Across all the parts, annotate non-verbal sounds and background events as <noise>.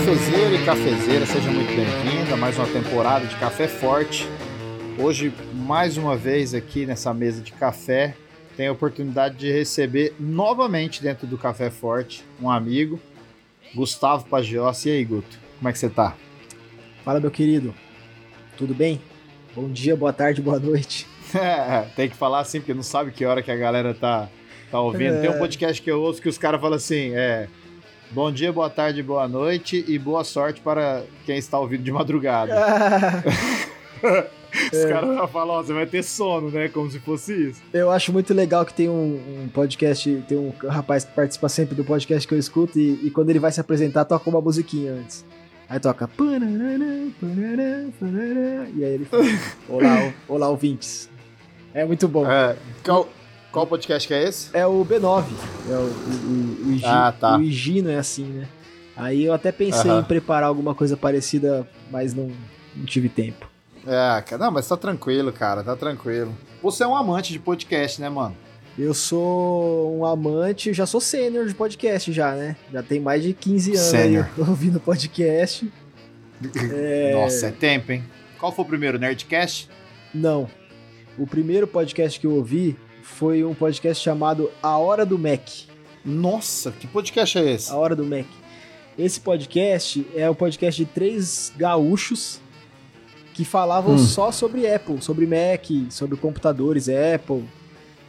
Cafezeiro e cafezeira, seja muito bem-vindo a mais uma temporada de Café Forte. Hoje, mais uma vez aqui nessa mesa de café, tenho a oportunidade de receber novamente dentro do Café Forte um amigo, Gustavo Pagiossi. E aí, Guto, como é que você tá? Fala, meu querido. Tudo bem? Bom dia, boa tarde, boa noite. É, <laughs> tem que falar assim, porque não sabe que hora que a galera tá, tá ouvindo. É... Tem um podcast que eu ouço que os caras falam assim, é... Bom dia, boa tarde, boa noite e boa sorte para quem está ouvindo de madrugada. <laughs> Os é. caras já falam, ó, você vai ter sono, né? Como se fosse isso. Eu acho muito legal que tem um, um, podcast, tem um rapaz que participa sempre do podcast que eu escuto e, e, quando ele vai se apresentar, toca uma musiquinha antes. Aí toca. E aí ele fala: <laughs> Olá, olá, ouvintes. É muito bom. É, qual, qual podcast que é esse? É o B9. É o, o, o, IG, ah, tá. o Igino é assim, né? Aí eu até pensei em preparar alguma coisa parecida, mas não, não tive tempo. É, não, mas tá tranquilo, cara, tá tranquilo. Você é um amante de podcast, né, mano? Eu sou um amante, já sou sênior de podcast já, né? Já tem mais de 15 anos sênior. aí <laughs> ouvindo podcast. é... <laughs> Nossa, é tempo, hein? Qual foi o primeiro, Nerdcast? Não. O primeiro podcast que eu ouvi foi um podcast chamado A Hora do Mac. Nossa, que podcast é esse? A Hora do Mac. Esse podcast é o podcast de três gaúchos que falavam hum. só sobre Apple, sobre Mac, sobre computadores Apple.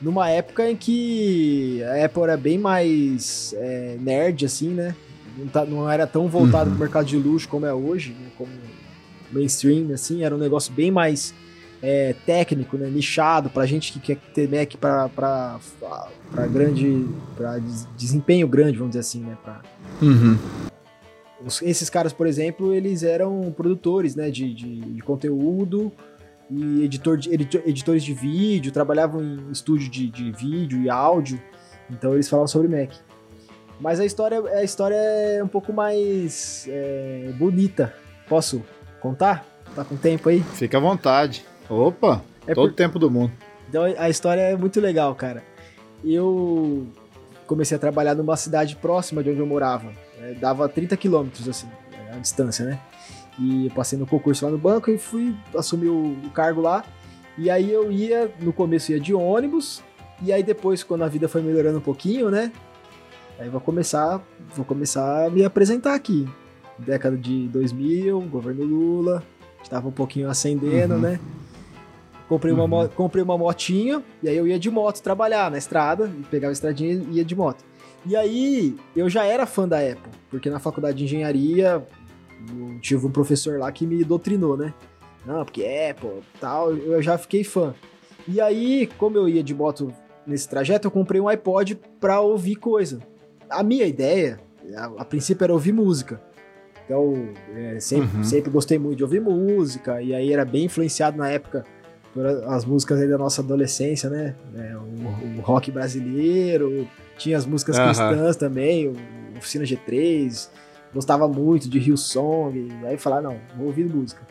Numa época em que a Apple era bem mais é, nerd, assim, né? Não, tá, era tão voltado uhum. pro mercado de luxo como é hoje, né? como mainstream, assim. Era um negócio bem mais é, técnico, né? Nichado, pra gente que quer ter Mac pra grande... pra desempenho grande, vamos dizer assim, né? Pra, uhum esses caras, por exemplo, eles eram produtores né, de, de, de conteúdo e editor de, editores de vídeo, trabalhavam em estúdio de, de vídeo e áudio, então eles falavam sobre Mac. Mas a história, a história é um pouco mais é, bonita. Posso contar? Tá com tempo aí? Fica à vontade. Opa, é todo o por... tempo do mundo. Então a história é muito legal, cara. Eu comecei a trabalhar numa cidade próxima de onde eu morava. É, dava 30 quilômetros, assim, a distância, né? E eu passei no concurso lá no banco e fui assumir o, o cargo lá. E aí eu ia, no começo ia de ônibus, e aí depois, quando a vida foi melhorando um pouquinho, né? Aí vou começar, vou começar a me apresentar aqui. Década de 2000, governo Lula, estava um pouquinho acendendo, uhum. né? Comprei uma, uhum. comprei uma motinha, e aí eu ia de moto trabalhar na estrada, pegava a estradinha e ia de moto. E aí, eu já era fã da Apple, porque na faculdade de engenharia eu tive um professor lá que me doutrinou, né? Não, porque Apple tal, eu já fiquei fã. E aí, como eu ia de moto nesse trajeto, eu comprei um iPod pra ouvir coisa. A minha ideia, a, a princípio, era ouvir música. Então, é, sempre, uhum. sempre gostei muito de ouvir música, e aí era bem influenciado na época as músicas da nossa adolescência, né? É, o, o, rock brasileiro, tinha as músicas uhum. cristãs também, o Oficina G3, gostava muito de Hillsong, aí falar, não, vou ouvir música.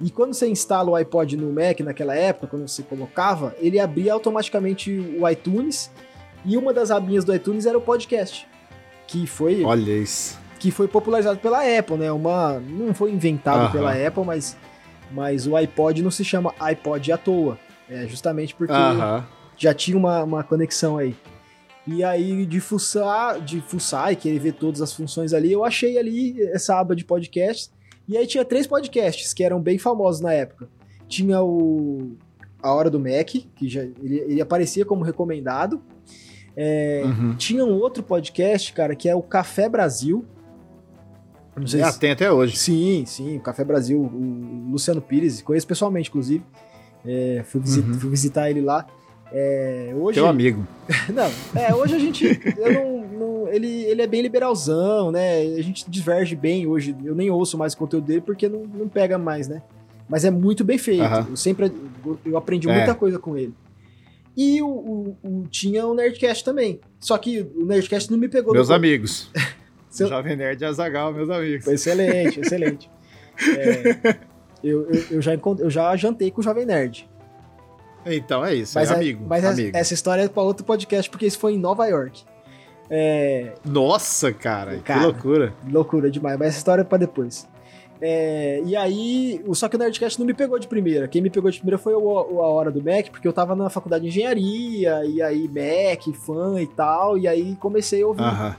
E quando você instala o iPod no Mac naquela época, quando você colocava, ele abria automaticamente o iTunes, e uma das abinhas do iTunes era o podcast, que foi... Olha isso. Que foi popularizado pela Apple, né? Uma, não foi inventado uhum. pela Apple, mas mas o iPod não se chama iPod à toa. É justamente porque uh -huh. já tinha uma, uma conexão aí. E aí, de fuçar, de fuçar e querer ver todas as funções ali, eu achei ali essa aba de podcasts. E aí tinha três podcasts que eram bem famosos na época. Tinha o A Hora do Mac, que já ele, ele aparecia como recomendado. É, uhum. Tinha um outro podcast, cara, que é o Café Brasil, não sei é, se... tem até hoje. Sim, sim. O Café Brasil, o Luciano Pires, conheço pessoalmente, inclusive. É, fui, visit... uhum. fui, visitar ele lá. É, hoje... Teu amigo. <laughs> não, é, hoje a gente. Não, não, ele, ele é bem liberalzão, né? A gente diverge bem hoje. Eu nem ouço mais o conteúdo dele porque não, não pega mais, né? Mas é muito bem feito. Uhum. Eu sempre eu aprendi é. muita coisa com ele. E o, o, o, tinha o Nerdcast também. Só que o Nerdcast não me pegou. Meus amigos. <laughs> Seu... Jovem Nerd e Azagal, meus amigos. excelente, excelente. <laughs> É, eu, eu, eu, já eu já jantei com o Jovem Nerd. Então é isso, mas é, amigo. Mas amigo. essa história é para outro podcast, porque isso foi em Nova York. É, Nossa, cara, Cara. que loucura. loucura demais, mas essa história é pra depois. É, e aí, só que o Nerdcast não me pegou de primeira. Quem me pegou de primeira foi o, o A Hora do Mac, porque eu tava na faculdade de engenharia, e aí Mac, fã e tal, e aí comecei a ouvir. Aham.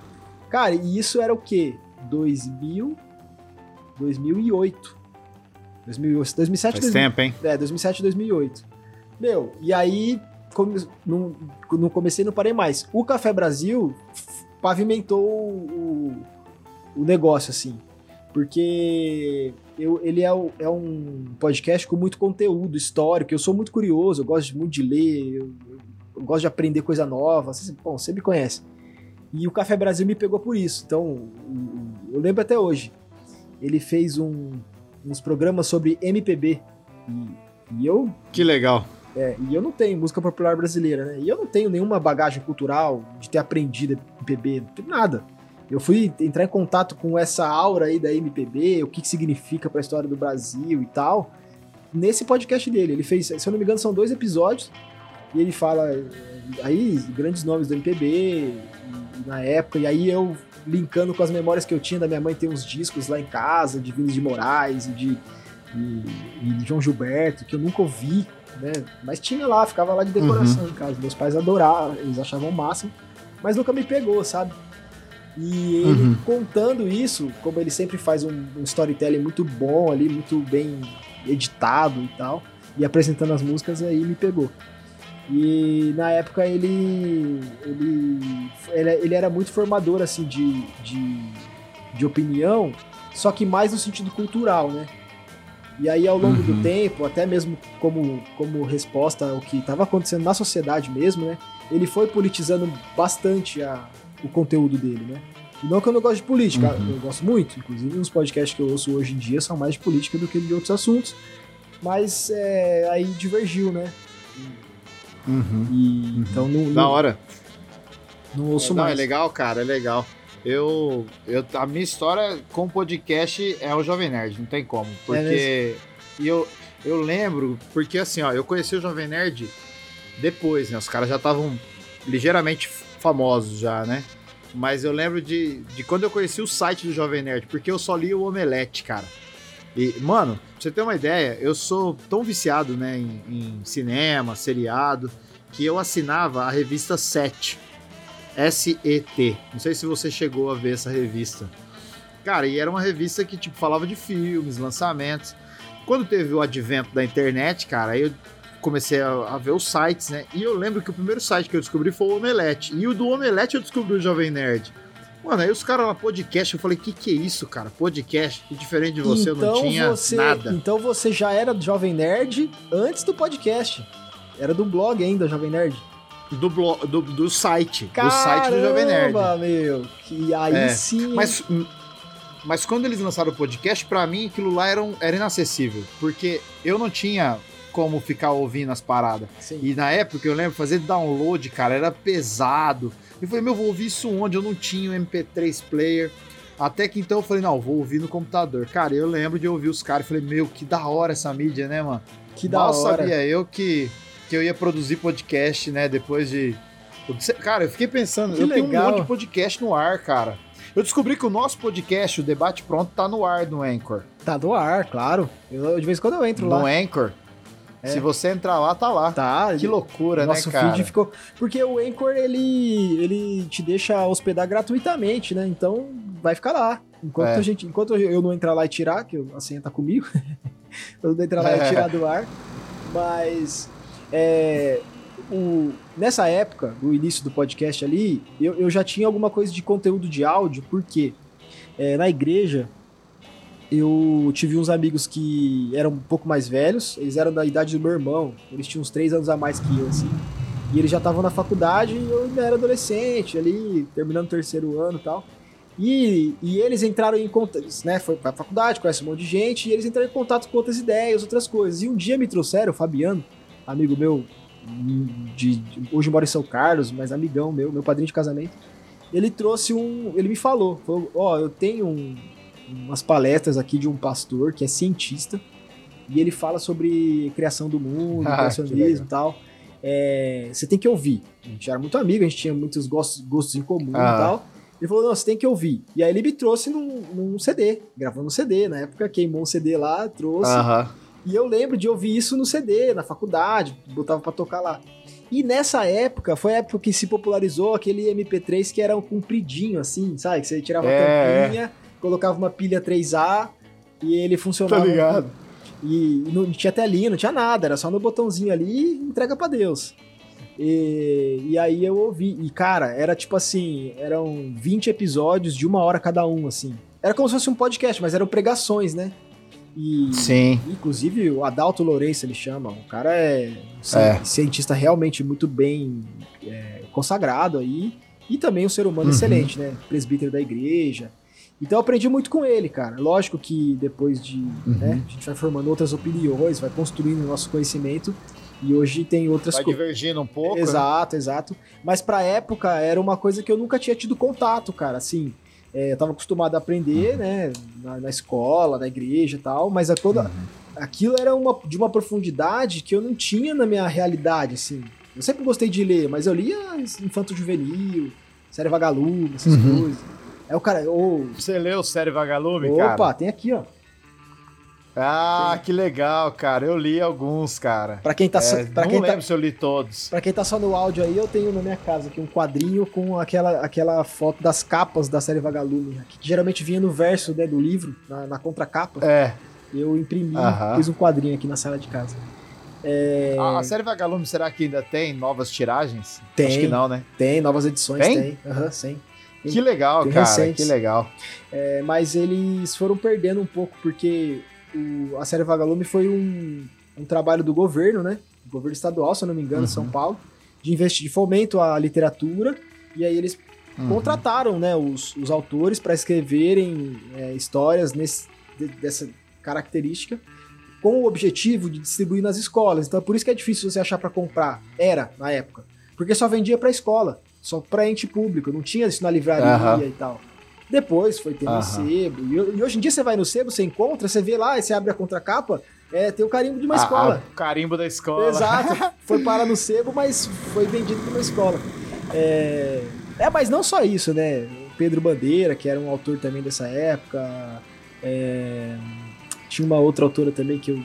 Cara, e isso era o quê? 2000, 2008. 2008 2007, Faz 2000, tempo, hein? é, 2007, 2008. Meu, e aí come, não, não comecei não parei mais. O Café Brasil pavimentou o, o negócio, assim. Porque eu, ele é, o- é um podcast com muito conteúdo histórico. Eu sou muito curioso, eu gosto muito de ler, eu, eu gosto de aprender coisa nova. Bom, você me conhece. E o Café Brasil me pegou por isso. Então, eu lembro até hoje. Ele fez um- uns programas sobre MPB. E, e eu Que legal. é, e eu não tenho música popular brasileira, né? E eu não tenho nenhuma bagagem cultural de ter aprendido MPB, não tenho nada. Eu fui entrar em contato com essa aura aí da MPB, o que, que significa para a história do Brasil e tal, nesse podcast dele. Ele fez, se eu não me engano, são dois episódios, e ele fala aí grandes nomes do MPB e- e na época, e aí eu linkando com as memórias que eu tinha da minha mãe ter uns discos lá em casa, de Vinícius de Moraes e de, e, de João Gilberto, que eu nunca ouvi, né? Mas tinha lá, ficava lá de decoração em casa. Meus pais adoravam, eles achavam o máximo, mas nunca me pegou, sabe? E ele Uhum. contando isso, como ele sempre faz um, um storytelling muito bom ali, muito bem editado e tal, e apresentando as músicas, aí me pegou. E na época ele ele, ele, era muito formador assim de, de, de opinião, só que mais no sentido cultural, né? E aí ao longo Uhum. do tempo, até mesmo como, como resposta ao que estava acontecendo na sociedade mesmo, né? Ele foi politizando bastante a, o conteúdo dele, né? E não que eu não gosto de política, Uhum. eu gosto muito. Inclusive, os podcasts que eu ouço hoje em dia são mais de política do que de outros assuntos. Mas é, aí divergiu, né? Uhum. E, Então não, Da não, hora. não ouço não, mais. é legal, cara, é legal. Eu, eu, a minha história com podcast é o Jovem Nerd, não tem como. Porque e eu, eu lembro, porque assim, ó, eu conheci o Jovem Nerd depois, né? Os caras já estavam ligeiramente famosos já, né? Mas eu lembro de, de quando eu conheci o site do Jovem Nerd, porque eu só li o Omelete, cara. E, mano, pra você ter uma ideia, eu sou tão viciado, né, em, em cinema, seriado, que eu assinava a revista 7. S-E-T. Não sei se você chegou a ver essa revista. Cara, e era uma revista que, tipo, falava de filmes, lançamentos. Quando teve o advento da internet, cara, aí eu comecei a, a ver os sites, né? E eu lembro que o primeiro site que eu descobri foi o Omelete. E o do Omelete eu descobri o Jovem Nerd. Mano, aí os caras lá, podcast, eu falei, que que é isso, cara? Podcast? Diferente de você, eu não tinha você, nada. Então você já era Jovem Nerd antes do podcast. Era do blog ainda, Jovem Nerd. Do, blog, do, do site. do site do Jovem Nerd. Caramba, meu. Que aí É, sim. Mas, mas quando eles lançaram o podcast, pra mim aquilo lá era, um- era inacessível. Porque eu não tinha como ficar ouvindo as paradas. Sim. E na época eu lembro fazer download, cara, era pesado. Eu falei, meu, vou ouvir isso onde? Eu não tinha um MP3 player. Até que então eu falei, não, vou ouvir no computador. Cara, eu lembro de ouvir os caras e falei, meu, que da hora essa mídia, né, mano? que da Mal hora. sabia eu que, que eu ia produzir podcast, né, depois de... Cara, eu fiquei pensando, Que eu tenho um legal. monte de podcast no ar, cara. Eu descobri que o nosso podcast, o Debate Pronto, tá no ar no Anchor. Tá no ar, claro. Eu, de vez em quando eu entro lá. No Anchor. É. Se você entrar lá, tá lá. Tá, Que loucura, Nosso né, cara? feed ficou. Porque o Anchor, ele, ele te deixa hospedar gratuitamente, né? Então vai ficar lá. Enquanto, É. a gente, enquanto eu não entrar lá e tirar, que a senha tá comigo, <laughs> eu não entrar lá É. e tirar do ar. Mas é, o, nessa época, do início do podcast ali, eu, eu já tinha alguma coisa de conteúdo de áudio, porque é, na igreja eu tive uns amigos que eram um pouco mais velhos, eles eram da idade do meu irmão, eles tinham uns três anos a mais que eu, assim. E eles já estavam na faculdade e eu ainda era adolescente, ali, terminando o terceiro ano e tal. E, e eles entraram em contato, né? Foi pra faculdade, conhece um monte de gente, e eles entraram em contato com outras ideias, outras coisas. E um dia me trouxeram, o Fabiano, amigo meu, de, de- hoje mora em São Carlos, mas amigão meu, meu padrinho de casamento. Ele trouxe um. Ele me falou: falou, Ó, eu tenho um- umas palestras aqui de um pastor que é cientista, e ele fala sobre criação do mundo, <laughs> Ah, criacionismo e tal. é, você tem que ouvir. A gente era muito amigo, a gente tinha muitos gostos, gostos em comum Ah. e tal. Ele falou, não, você tem que ouvir. E aí ele me trouxe num, num CD, gravando um CD. Na época queimou um CD lá, trouxe. Aham. E eu lembro de ouvir isso no CD, na faculdade, botava pra tocar lá. E nessa época, foi a época que se popularizou aquele MP3 que era um compridinho, assim, sabe? Que você tirava É, a tampinha, colocava uma pilha 3A e ele funcionava. ligado. E não tinha telinha, não tinha nada, era só no botãozinho ali e entrega pra Deus. E, e aí eu ouvi, e cara, era tipo assim, eram 20 episódios de uma hora cada um, assim. Era como se fosse um podcast, mas eram pregações, né? E, Sim. Inclusive, o Adalto Lourenço, ele chama. O cara é, um É. cientista realmente muito bem é, consagrado aí. E também um ser humano Uhum. excelente, né? Presbítero da igreja. Então eu aprendi muito com ele, cara. Lógico que depois de. Uhum. né, a gente vai formando outras opiniões, vai construindo o nosso conhecimento. E hoje tem outras Vai coisas. divergindo um pouco. né? Exato, exato. Mas pra época era uma coisa que eu nunca tinha tido contato, cara. Assim, é, eu tava acostumado a aprender, Uhum. né? Na, na escola, na igreja e tal, mas a toda, Uhum. aquilo era uma, de uma profundidade que eu não tinha na minha realidade, assim. Eu sempre gostei de ler, mas eu lia Infanto Juvenil, Série Vagalume, essas Uhum. coisas. É o cara, ô, Você leu Série Vagalume, opa, cara? tem aqui, ó. Ah, que legal, cara. Eu li alguns, cara. Pra quem tá, só- É, pra não quem tá, lembro se eu li todos. Pra quem tá só no áudio aí, eu tenho na minha casa aqui um quadrinho com aquela, aquela foto das capas da série Vagalume, que geralmente vinha no verso né, do livro, na, na contracapa. É. Eu imprimi, Aham. fiz um quadrinho aqui na sala de casa. É, A, a série Vagalume, será que ainda tem novas tiragens? Tem. Acho que não, né? Tem novas edições, Tem? tem. Aham, sim. Que legal, cara. recentes. Que legal. É, mas eles foram perdendo um pouco, porque o- a série Vagalume foi um, um trabalho do governo, né? governo estadual, se eu não me engano, Uhum. São Paulo, de investir de fomento à literatura. E aí eles Uhum. contrataram né, os, os autores para escreverem é, histórias nesse, de- dessa característica com o objetivo de distribuir nas escolas. Então é por isso que é difícil você achar para comprar. Era, na época. Porque só vendia para escola, só para ente público, não tinha isso na livraria Aham. e tal. Depois foi ter no Aham. sebo. E, e hoje em dia você vai no sebo, você encontra, você vê lá, e você abre a contracapa, é, tem o carimbo de uma Ah, escola. ah, o carimbo da escola. Exato. <laughs> Foi parar no sebo, mas foi vendido numa escola. É... é, mas não só isso, né? O Pedro Bandeira, que era um autor também dessa época. é, Tinha uma outra autora também que eu,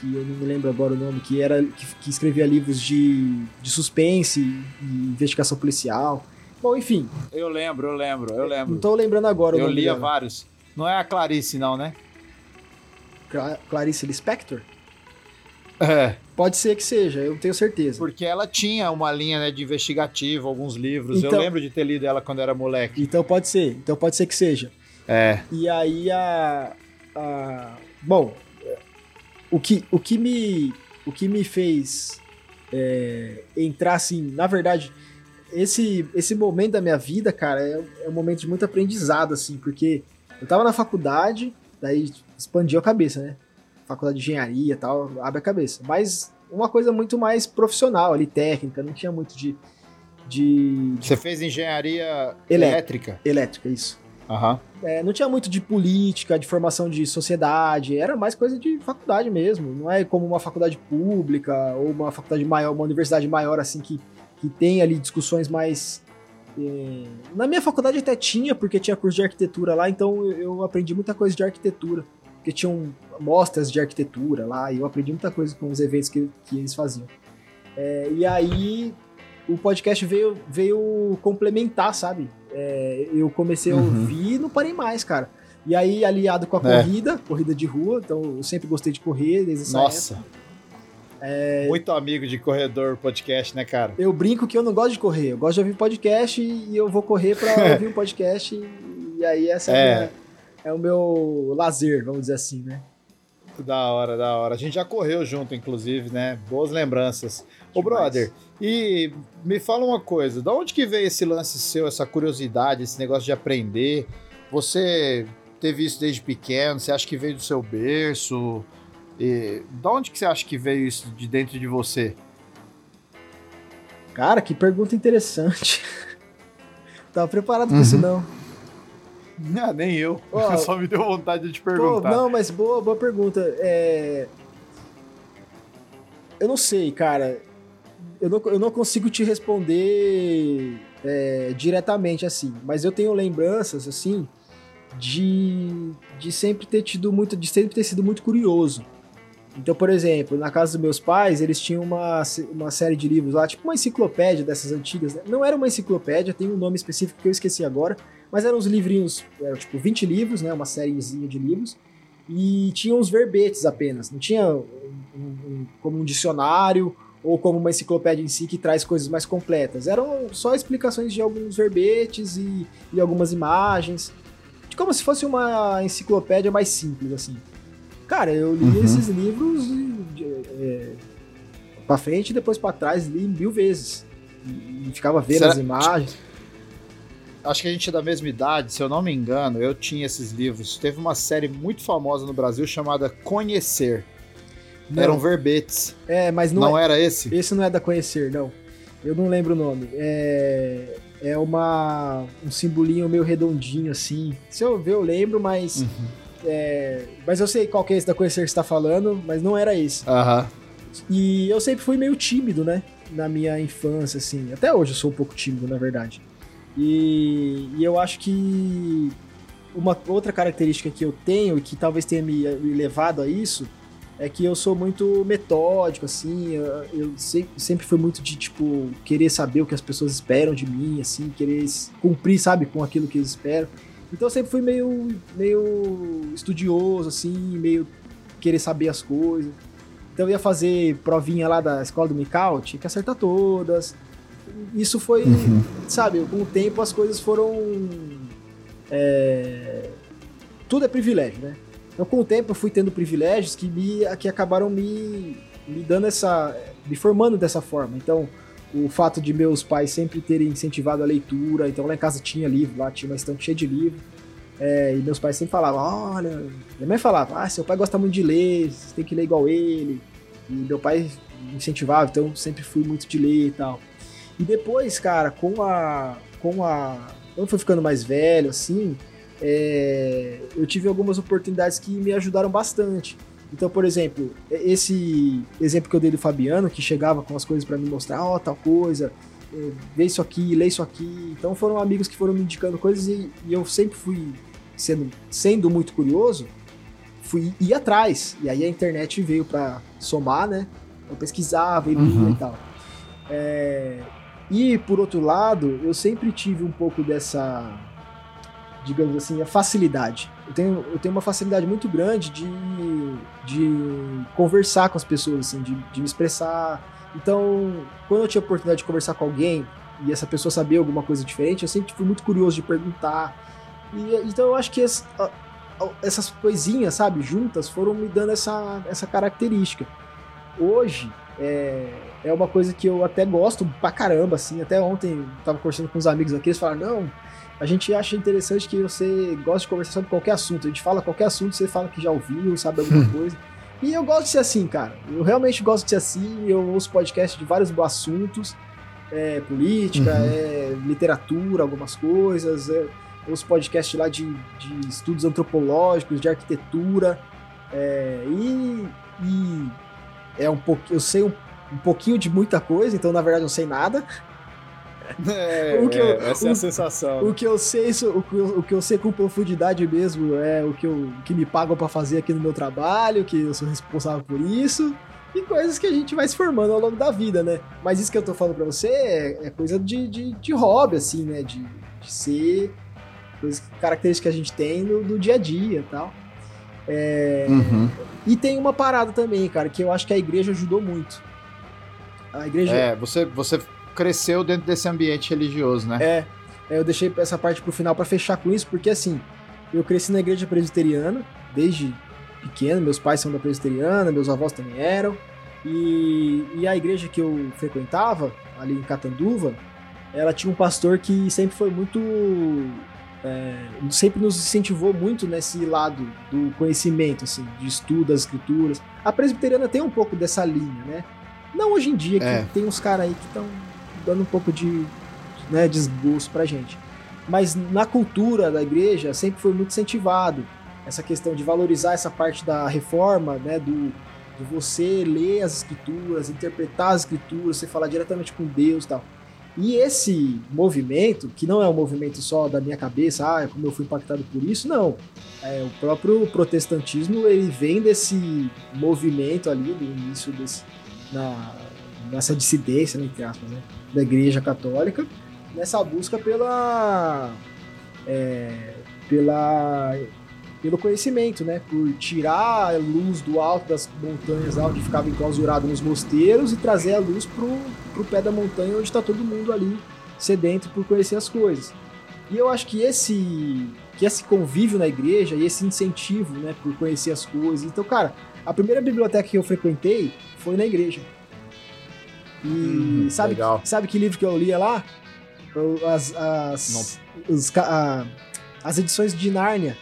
que eu não me lembro agora o nome, que era que, que escrevia livros de, de suspense e investigação policial. Bom, enfim, Eu lembro, eu lembro, eu lembro. não tô lembrando agora eu lia dela. vários. Não é a Clarice, não, né? Cla- Clarice Lispector? É. Pode ser que seja, eu tenho certeza. Porque ela tinha uma linha né, de investigativo, alguns livros. Então- eu lembro de ter lido ela quando era moleque. Então pode ser, então pode ser que seja. É. E aí a. a- bom, o que, o que me. O que me fez é, entrar assim, na verdade, esse, esse momento da minha vida, cara, é, é um momento de muito aprendizado, assim, porque eu tava na faculdade, daí expandiu a cabeça, né? Faculdade de engenharia e tal, abre a cabeça. Mas uma coisa muito mais profissional ali, técnica, não tinha muito de. de Você fez engenharia Elé- elétrica. elétrica, isso. Aham. É, não tinha muito de política, de formação de sociedade, era mais coisa de faculdade mesmo. Não é como uma faculdade pública ou uma faculdade maior, uma universidade maior assim que, que tem ali discussões mais. é, Na minha faculdade até tinha, porque tinha curso de arquitetura lá, então eu- eu aprendi muita coisa de arquitetura. Porque tinham mostras de arquitetura lá, e eu aprendi muita coisa com os eventos que, que eles faziam. É, e aí o podcast veio, veio complementar, sabe? É, eu comecei a Uhum. ouvir e não parei mais, cara. E aí, aliado com a É. corrida, corrida de rua, então eu sempre gostei de correr desde essa Nossa. época. É. Muito amigo de corredor podcast, né, cara? Eu brinco que eu não gosto de correr, eu gosto de ouvir podcast e eu vou correr pra <laughs> ouvir um podcast. E, e aí, essa é, É. minha- é o meu lazer, vamos dizer assim, né? Da hora, da hora. A gente já correu junto, inclusive, né? Boas lembranças. Ô, Demais. brother, e me fala uma coisa, da onde que veio esse lance seu, essa curiosidade, esse negócio de aprender? Você teve isso desde pequeno? Você acha que veio do seu berço? E, da onde que você acha que veio isso de dentro de você? Cara, que pergunta interessante. <laughs> Tava preparado pra isso, Uhum. não. <laughs> Ah, nem eu. Ó, <laughs> Só me deu vontade de te Pô, perguntar. não, mas boa, boa pergunta. É... Eu não sei, cara. eu não, eu não consigo te responder é, diretamente assim, mas eu tenho lembranças assim de, de sempre ter tido muito, de sempre ter sido muito curioso. Então, por exemplo, na casa dos meus pais, eles tinham uma, uma série de livros lá, tipo uma enciclopédia dessas antigas. Né? Não era uma enciclopédia, tem um nome específico que eu esqueci agora, mas eram uns livrinhos, eram tipo 20 livros, né? Uma sériezinha de livros. E tinha uns verbetes apenas, não tinha um, um, como um dicionário ou como uma enciclopédia em si que traz coisas mais completas. Eram só explicações de alguns verbetes e, e algumas imagens, como se fosse uma enciclopédia mais simples, assim. Cara, eu li uhum. esses livros é, pra frente e depois para trás, li mil vezes. E, e ficava vendo Será? as imagens. Acho que a gente é da mesma idade, se eu não me engano, eu tinha esses livros. Teve uma série muito famosa no Brasil chamada Conhecer. Não. Eram verbetes. É, mas não, não é, era esse? Esse não é da Conhecer, não. Eu não lembro o nome. É, é uma um simbolinho meio redondinho assim. Se eu ver, eu lembro, mas uhum. é, mas eu sei qual que é esse da Conhecer que está falando, mas não era esse. Uhum. E eu sempre fui meio tímido, né? Na minha infância, assim. Até hoje eu sou um pouco tímido, na verdade. E, e eu acho que uma outra característica que eu tenho e que talvez tenha me, levado a isso é que eu sou muito metódico, assim, eu, sempre, fui muito de, tipo, querer saber o que as pessoas esperam de mim, assim, querer cumprir, sabe, com aquilo que eles esperam. Então eu sempre fui meio, meio estudioso, assim, meio querer saber as coisas. Então eu ia fazer provinha lá da escola do Mikau, tinha que acertar todas. Isso foi, uhum. sabe, com o tempo as coisas foram... É... Tudo é privilégio, né? Então, com o tempo, eu fui tendo privilégios que, me, que acabaram me, me dando essa. me formando dessa forma. Então, o fato de meus pais sempre terem incentivado a leitura, então lá em casa tinha livro, lá tinha uma estante cheia de livro. É, e meus pais sempre falavam: olha, minha mãe falava, ah, seu pai gosta muito de ler, você tem que ler igual ele. E meu pai incentivava, então sempre fui muito de ler e tal. E depois, cara, com a. com a. Quando eu fui ficando mais velho, assim, é, eu tive algumas oportunidades que me ajudaram bastante. Então, por exemplo, esse exemplo que eu dei do Fabiano, que chegava com as coisas para me mostrar, ó, oh, tal coisa, é, vê isso aqui, lê isso aqui. Então foram amigos que foram me indicando coisas e, e eu sempre fui sendo, sendo muito curioso, fui ir atrás. E aí a internet veio para somar, né? Eu pesquisava e lia uhum. e tal. É, e por outro lado, eu sempre tive um pouco dessa digamos assim, a facilidade. Eu tenho, eu tenho uma facilidade muito grande de, de conversar com as pessoas, assim, de, de me expressar. Então, quando eu tinha a oportunidade de conversar com alguém e essa pessoa sabia alguma coisa diferente, eu sempre fui muito curioso de perguntar. E, então eu acho que essas coisinhas, sabe, juntas, foram me dando essa, essa característica. Hoje, é, é uma coisa que eu até gosto pra caramba, assim. Até ontem eu tava conversando com uns amigos aqui, eles falaram, não, a gente acha interessante que você gosta de conversar sobre qualquer assunto. A gente fala qualquer assunto, você fala que já ouviu, sabe alguma hum. coisa. E eu gosto de ser assim, cara. Eu realmente gosto de ser assim. Eu ouço podcast de vários assuntos. É, política, uhum. é, literatura, algumas coisas. É, ouço podcast lá de, de estudos antropológicos, de arquitetura. É, e, e é um pouco, eu sei um, um pouquinho de muita coisa, então na verdade eu não sei nada. <laughs> É, o que eu, é, essa o, é a sensação. O que eu sei, o que eu, o que eu sei com profundidade mesmo é o que, eu, que me pagam para fazer aqui no meu trabalho, que eu sou responsável por isso, e coisas que a gente vai se formando ao longo da vida, né? Mas isso que eu tô falando pra você é, é coisa de, de, de, hobby, assim, né? De, de ser coisas, características que a gente tem no, do dia a dia e tal. É, uhum. E tem uma parada também, cara, que eu acho que a igreja ajudou muito. A igreja. É, você, você cresceu dentro desse ambiente religioso, né? É, é eu deixei essa parte pro final para fechar com isso, porque assim, eu cresci na igreja presbiteriana desde pequeno, meus pais são da presbiteriana, meus avós também eram, e, e a igreja que eu frequentava, ali em Catanduva, ela tinha um pastor que sempre foi muito. É, sempre nos incentivou muito nesse lado do conhecimento, assim, de estudo das escrituras. A presbiteriana tem um pouco dessa linha, né? Não hoje em dia, que é. tem uns caras aí que estão dando um pouco de né, desgosto pra gente. Mas na cultura da igreja sempre foi muito incentivado essa questão de valorizar essa parte da reforma, né, do, de você ler as escrituras, interpretar as escrituras, você falar diretamente com Deus e tal. E esse movimento, que não é um movimento só da minha cabeça, ah, como eu fui impactado por isso, não. É, o próprio protestantismo, ele vem desse movimento ali, do início desse, na, nessa dissidência, né, entre aspas, né, da igreja católica, nessa busca pela... É, pela pelo conhecimento, né? Por tirar a luz do alto das montanhas onde ficava enclausurado nos mosteiros e trazer a luz pro, pro pé da montanha onde está todo mundo ali sedento por conhecer as coisas. E eu acho que esse que esse convívio na igreja e esse incentivo, né, por conhecer as coisas. Então, cara, a primeira biblioteca que eu frequentei foi na igreja. E hum, sabe, legal. sabe que livro que eu lia lá? As, as, os, a, as edições de Nárnia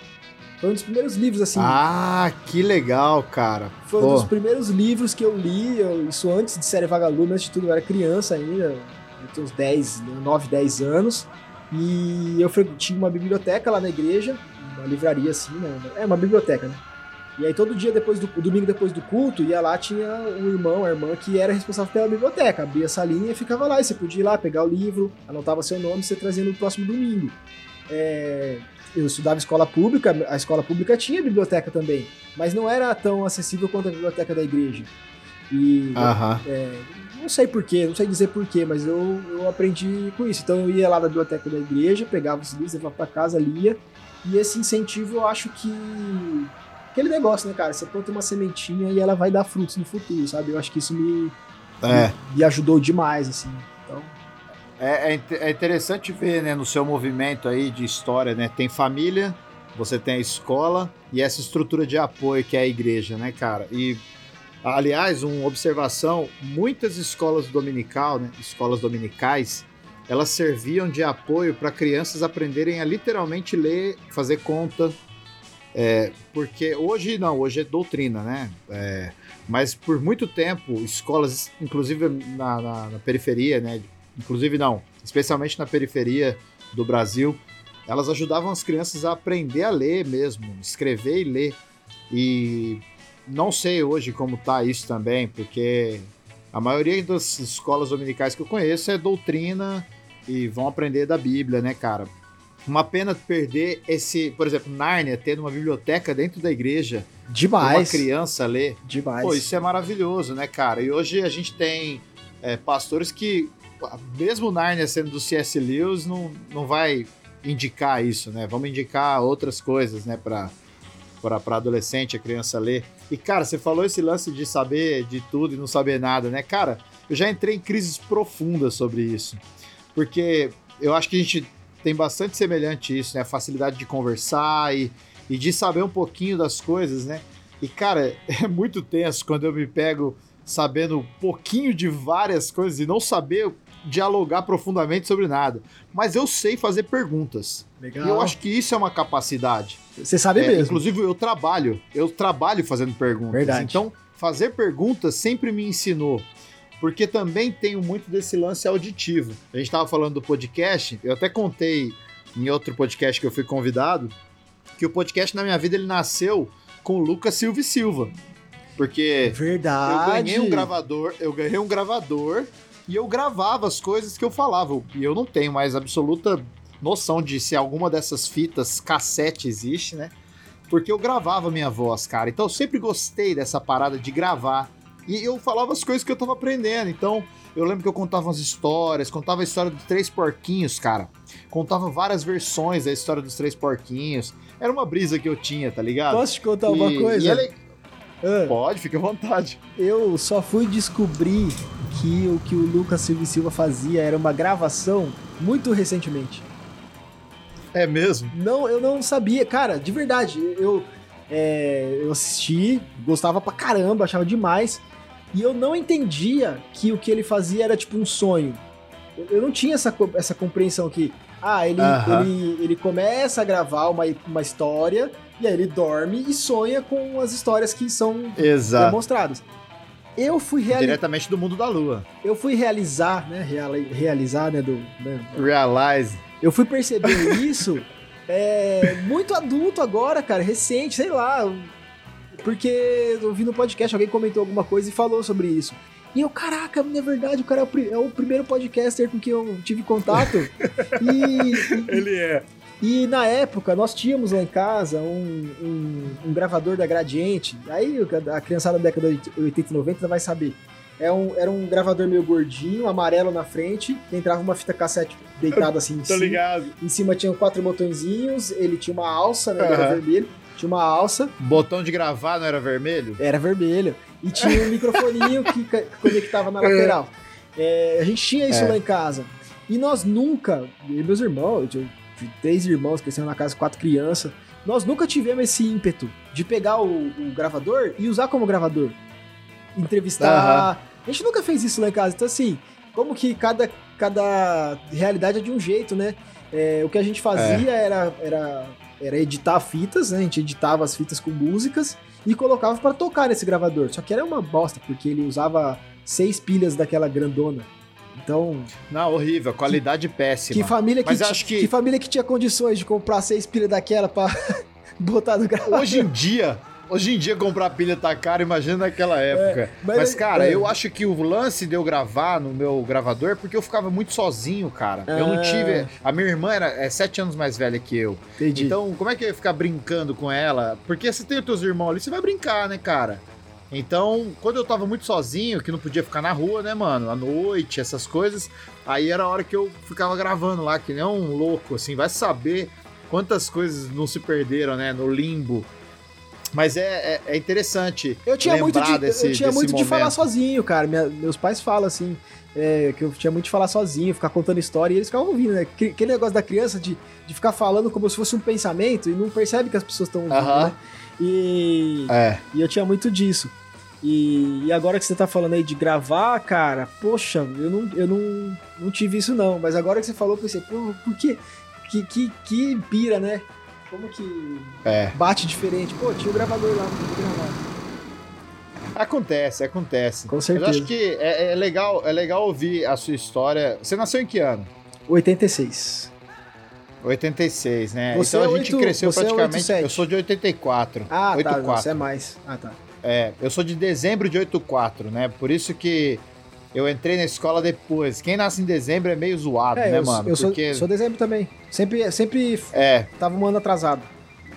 foi um dos primeiros livros, assim. Ah, que legal, cara. Foi Pô. um dos primeiros livros que eu li, eu, isso antes de Série Vagalume, antes de tudo, eu era criança ainda, eu tinha uns 10, 9, 10 anos. E eu tinha uma biblioteca lá na igreja, uma livraria assim, né? É uma biblioteca, né? E aí todo dia depois do domingo depois do culto, ia lá, tinha um irmão, a irmã que era responsável pela biblioteca, abria a salinha e ficava lá, e você podia ir lá, pegar o livro, anotava seu nome e você trazia no próximo domingo. É, eu estudava escola pública, a escola pública tinha biblioteca também, mas não era tão acessível quanto a biblioteca da igreja. E uh -huh. é, não sei porquê, não sei dizer porquê, mas eu, eu aprendi com isso. Então eu ia lá na biblioteca da igreja, pegava os livros, levava pra casa, lia. E esse incentivo eu acho que. Aquele negócio, né, cara? Você planta uma sementinha e ela vai dar frutos no futuro, sabe? Eu acho que isso me, é. me, me ajudou demais, assim. É, é, é, interessante ver, né, no seu movimento aí de história, né? Tem família, você tem a escola e essa estrutura de apoio que é a igreja, né, cara? E aliás, uma observação, muitas escolas dominical, né, escolas dominicais, elas serviam de apoio para crianças aprenderem a literalmente ler, fazer conta, é, porque hoje não, hoje é doutrina, né? É, mas por muito tempo, escolas, inclusive na, na, na periferia, né, inclusive não, especialmente na periferia do Brasil, elas ajudavam as crianças a aprender a ler mesmo, escrever e ler. E não sei hoje como tá isso também, porque a maioria das escolas dominicais que eu conheço é doutrina e vão aprender da Bíblia, né, cara? Uma pena perder esse, por exemplo, Nárnia tendo uma biblioteca dentro da igreja. Demais. Uma criança ler. Demais. Pô, isso é maravilhoso, né, cara? E hoje a gente tem é, pastores que mesmo Narnia sendo do C.S. Lewis, não, não vai indicar isso, né? Vamos indicar outras coisas, né, para para adolescente, a criança ler. E cara, você falou esse lance de saber de tudo e não saber nada, né? Cara, eu já entrei em crises profundas sobre isso. Porque eu acho que a gente tem bastante semelhante isso, né? A facilidade de conversar e, e de saber um pouquinho das coisas, né? E cara, <laughs> é muito tenso quando eu me pego sabendo um pouquinho de várias coisas e não saber dialogar profundamente sobre nada. Mas eu sei fazer perguntas. Legal. E eu acho que isso é uma capacidade. Você sabe é, mesmo. Inclusive, eu trabalho. Eu trabalho fazendo perguntas. Verdade. Então, fazer perguntas sempre me ensinou. Porque também tenho muito desse lance auditivo. A gente estava falando do podcast, eu até contei em outro podcast que eu fui convidado, que o podcast na minha vida ele nasceu com o Lucas Silva e Silva. Porque Verdade. eu ganhei um gravador, eu ganhei um gravador e eu gravava as coisas que eu falava. E eu não tenho mais absoluta noção de se alguma dessas fitas cassete existe, né? Porque eu gravava minha voz, cara. Então eu sempre gostei dessa parada de gravar. E eu falava as coisas que eu tava aprendendo. Então, eu lembro que eu contava umas histórias, contava a história dos três porquinhos, cara. Contava várias versões da história dos três porquinhos. Era uma brisa que eu tinha, tá ligado? Posso te contar e, uma coisa? E ah, Pode, fica à vontade. Eu só fui descobrir que o que o Lucas Silva Silva fazia era uma gravação muito recentemente. É mesmo? Não, eu não sabia. Cara, de verdade, eu, é, eu assisti, gostava pra caramba, achava demais. E eu não entendia que o que ele fazia era tipo um sonho. Eu, eu não tinha essa, essa compreensão que, ah, ele, uh -huh. ele, ele começa a gravar uma, uma história e aí ele dorme e sonha com as histórias que são Exato. demonstradas. Eu fui realizar. Diretamente do mundo da lua. Eu fui realizar, né? realizar, né? Do, né? Realize. Eu fui perceber <laughs> isso é, muito adulto agora, cara, recente, sei lá. porque eu vi no podcast, alguém comentou alguma coisa e falou sobre isso. E eu, caraca, não é verdade, o cara é o, é o primeiro podcaster com quem eu tive contato. <laughs> e, Ele é. E na época, nós tínhamos lá em casa um, um, um gravador da Gradiente. Aí a criançada da década de 80 e 90 vai saber. É um, era um gravador meio gordinho, amarelo na frente, entrava uma fita cassete deitada assim em Tô cima. ligado. Em cima tinha quatro botõezinhos, ele tinha uma alça, né? Aham. vermelho. Tinha uma alça, Botão de gravar não era vermelho? era vermelho. E tinha um microfoninho que conectava na lateral. <laughs> É, a gente tinha isso É. lá em casa. E nós nunca, eu e meus irmãos, eu tinha três irmãos crescendo na casa, quatro crianças. Nós nunca tivemos esse ímpeto de pegar o, o gravador e usar como gravador. Entrevistar. A gente nunca fez isso lá em casa. Então, assim, como que cada, cada realidade é de um jeito, né? É, o que a gente fazia era, era, era editar fitas, né? A gente editava as fitas com músicas e colocava para tocar nesse gravador. Só que era uma bosta, porque ele usava seis pilhas daquela grandona. Então, Não, horrível. Qualidade péssima. que família que, Mas acho que- que família que tinha condições de comprar seis pilhas daquela pra <laughs> botar no gravador? Hoje em dia, hoje em dia comprar pilha tá caro, imagina naquela época. mas- mas, cara, é. eu acho que o lance de eu gravar no meu gravador é porque eu ficava muito sozinho, cara. Eu não Ah. tive. A minha irmã era, é sete anos mais velha que eu. Entendi. Então, como é que eu ia ficar brincando com ela? Porque se tem os teus irmãos ali, você vai brincar, né, cara? Então, quando eu tava muito sozinho, que não podia ficar na rua, né, mano? À noite, essas coisas, aí era a hora que eu ficava gravando lá, que nem um louco, assim, vai saber quantas coisas não se perderam, né, no limbo. Mas é, é, é interessante. Eu tinha muito, de, desse- eu tinha muito de falar momento. sozinho, cara. Minha- meus pais falam assim, é, que eu tinha muito de falar sozinho, ficar contando história, e eles ficavam ouvindo, né? Aquele negócio da criança de, de ficar falando como se fosse um pensamento e não percebe que as pessoas estão ouvindo, Aham. né? E, É. e eu tinha muito disso. E, e agora que você tá falando aí de gravar, cara, poxa, eu não, eu não, não tive isso não. Mas agora que você falou, eu pensei, pô, por que? Que, que, que pira, né? Como que É. bate diferente? Pô, tinha o gravador lá, não podia gravar. Acontece, acontece. Com Mas eu certeza. acho que é, é legal, é legal ouvir a sua história. Você nasceu em que ano? 86. 86, né? Você então é a gente oito- cresceu você é praticamente. 87. eu sou de 84. Ah, tá. 84. Você é mais. Ah, tá. É, eu sou de dezembro de 84, né? Por isso que eu entrei na escola depois. Quem nasce em dezembro é meio zoado, É, né, eu, mano? eu sou, Porque sou dezembro também. Sempre, sempre é, tava um ano atrasado.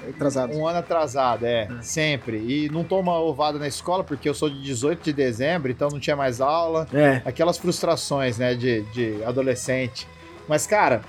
Atrasado. um ano atrasado, é, sempre. E não toma ovada na escola porque eu sou de 18 de dezembro, então não tinha mais aula. É. Aquelas frustrações, né, de, de adolescente. Mas, cara,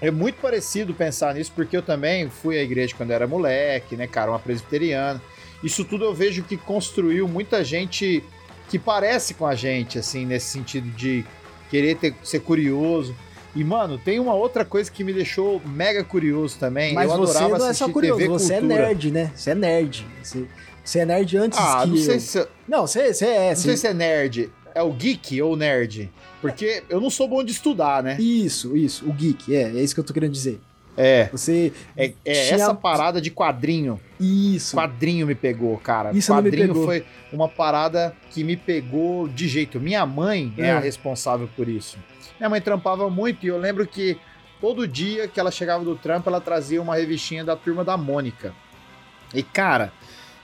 é muito parecido pensar nisso, porque eu também fui à igreja quando era moleque, né, cara, uma presbiteriana. Isso tudo eu vejo que construiu muita gente que parece com a gente, assim, nesse sentido de querer ter- ser curioso. E, mano, tem uma outra coisa que me deixou mega curioso também. Mas eu você adorava não é só curioso, TV você cultura. é nerd, né? Você é nerd. Você, você é nerd antes Ah, que não sei eu. se... Não, você, você é. Não sei Você... se é nerd. É o geek ou nerd? Porque eu não sou bom de estudar, né? Isso, isso. O geek, é. É isso que eu tô querendo dizer. É. Você. É, é essa parada de quadrinho. Isso. Quadrinho me pegou, cara. Isso quadrinho pegou. foi uma parada que me pegou de jeito. Minha mãe é, É. a responsável por isso. Minha mãe trampava muito e eu lembro que todo dia que ela chegava do trampo, ela trazia uma revistinha da Turma da Mônica. E, cara,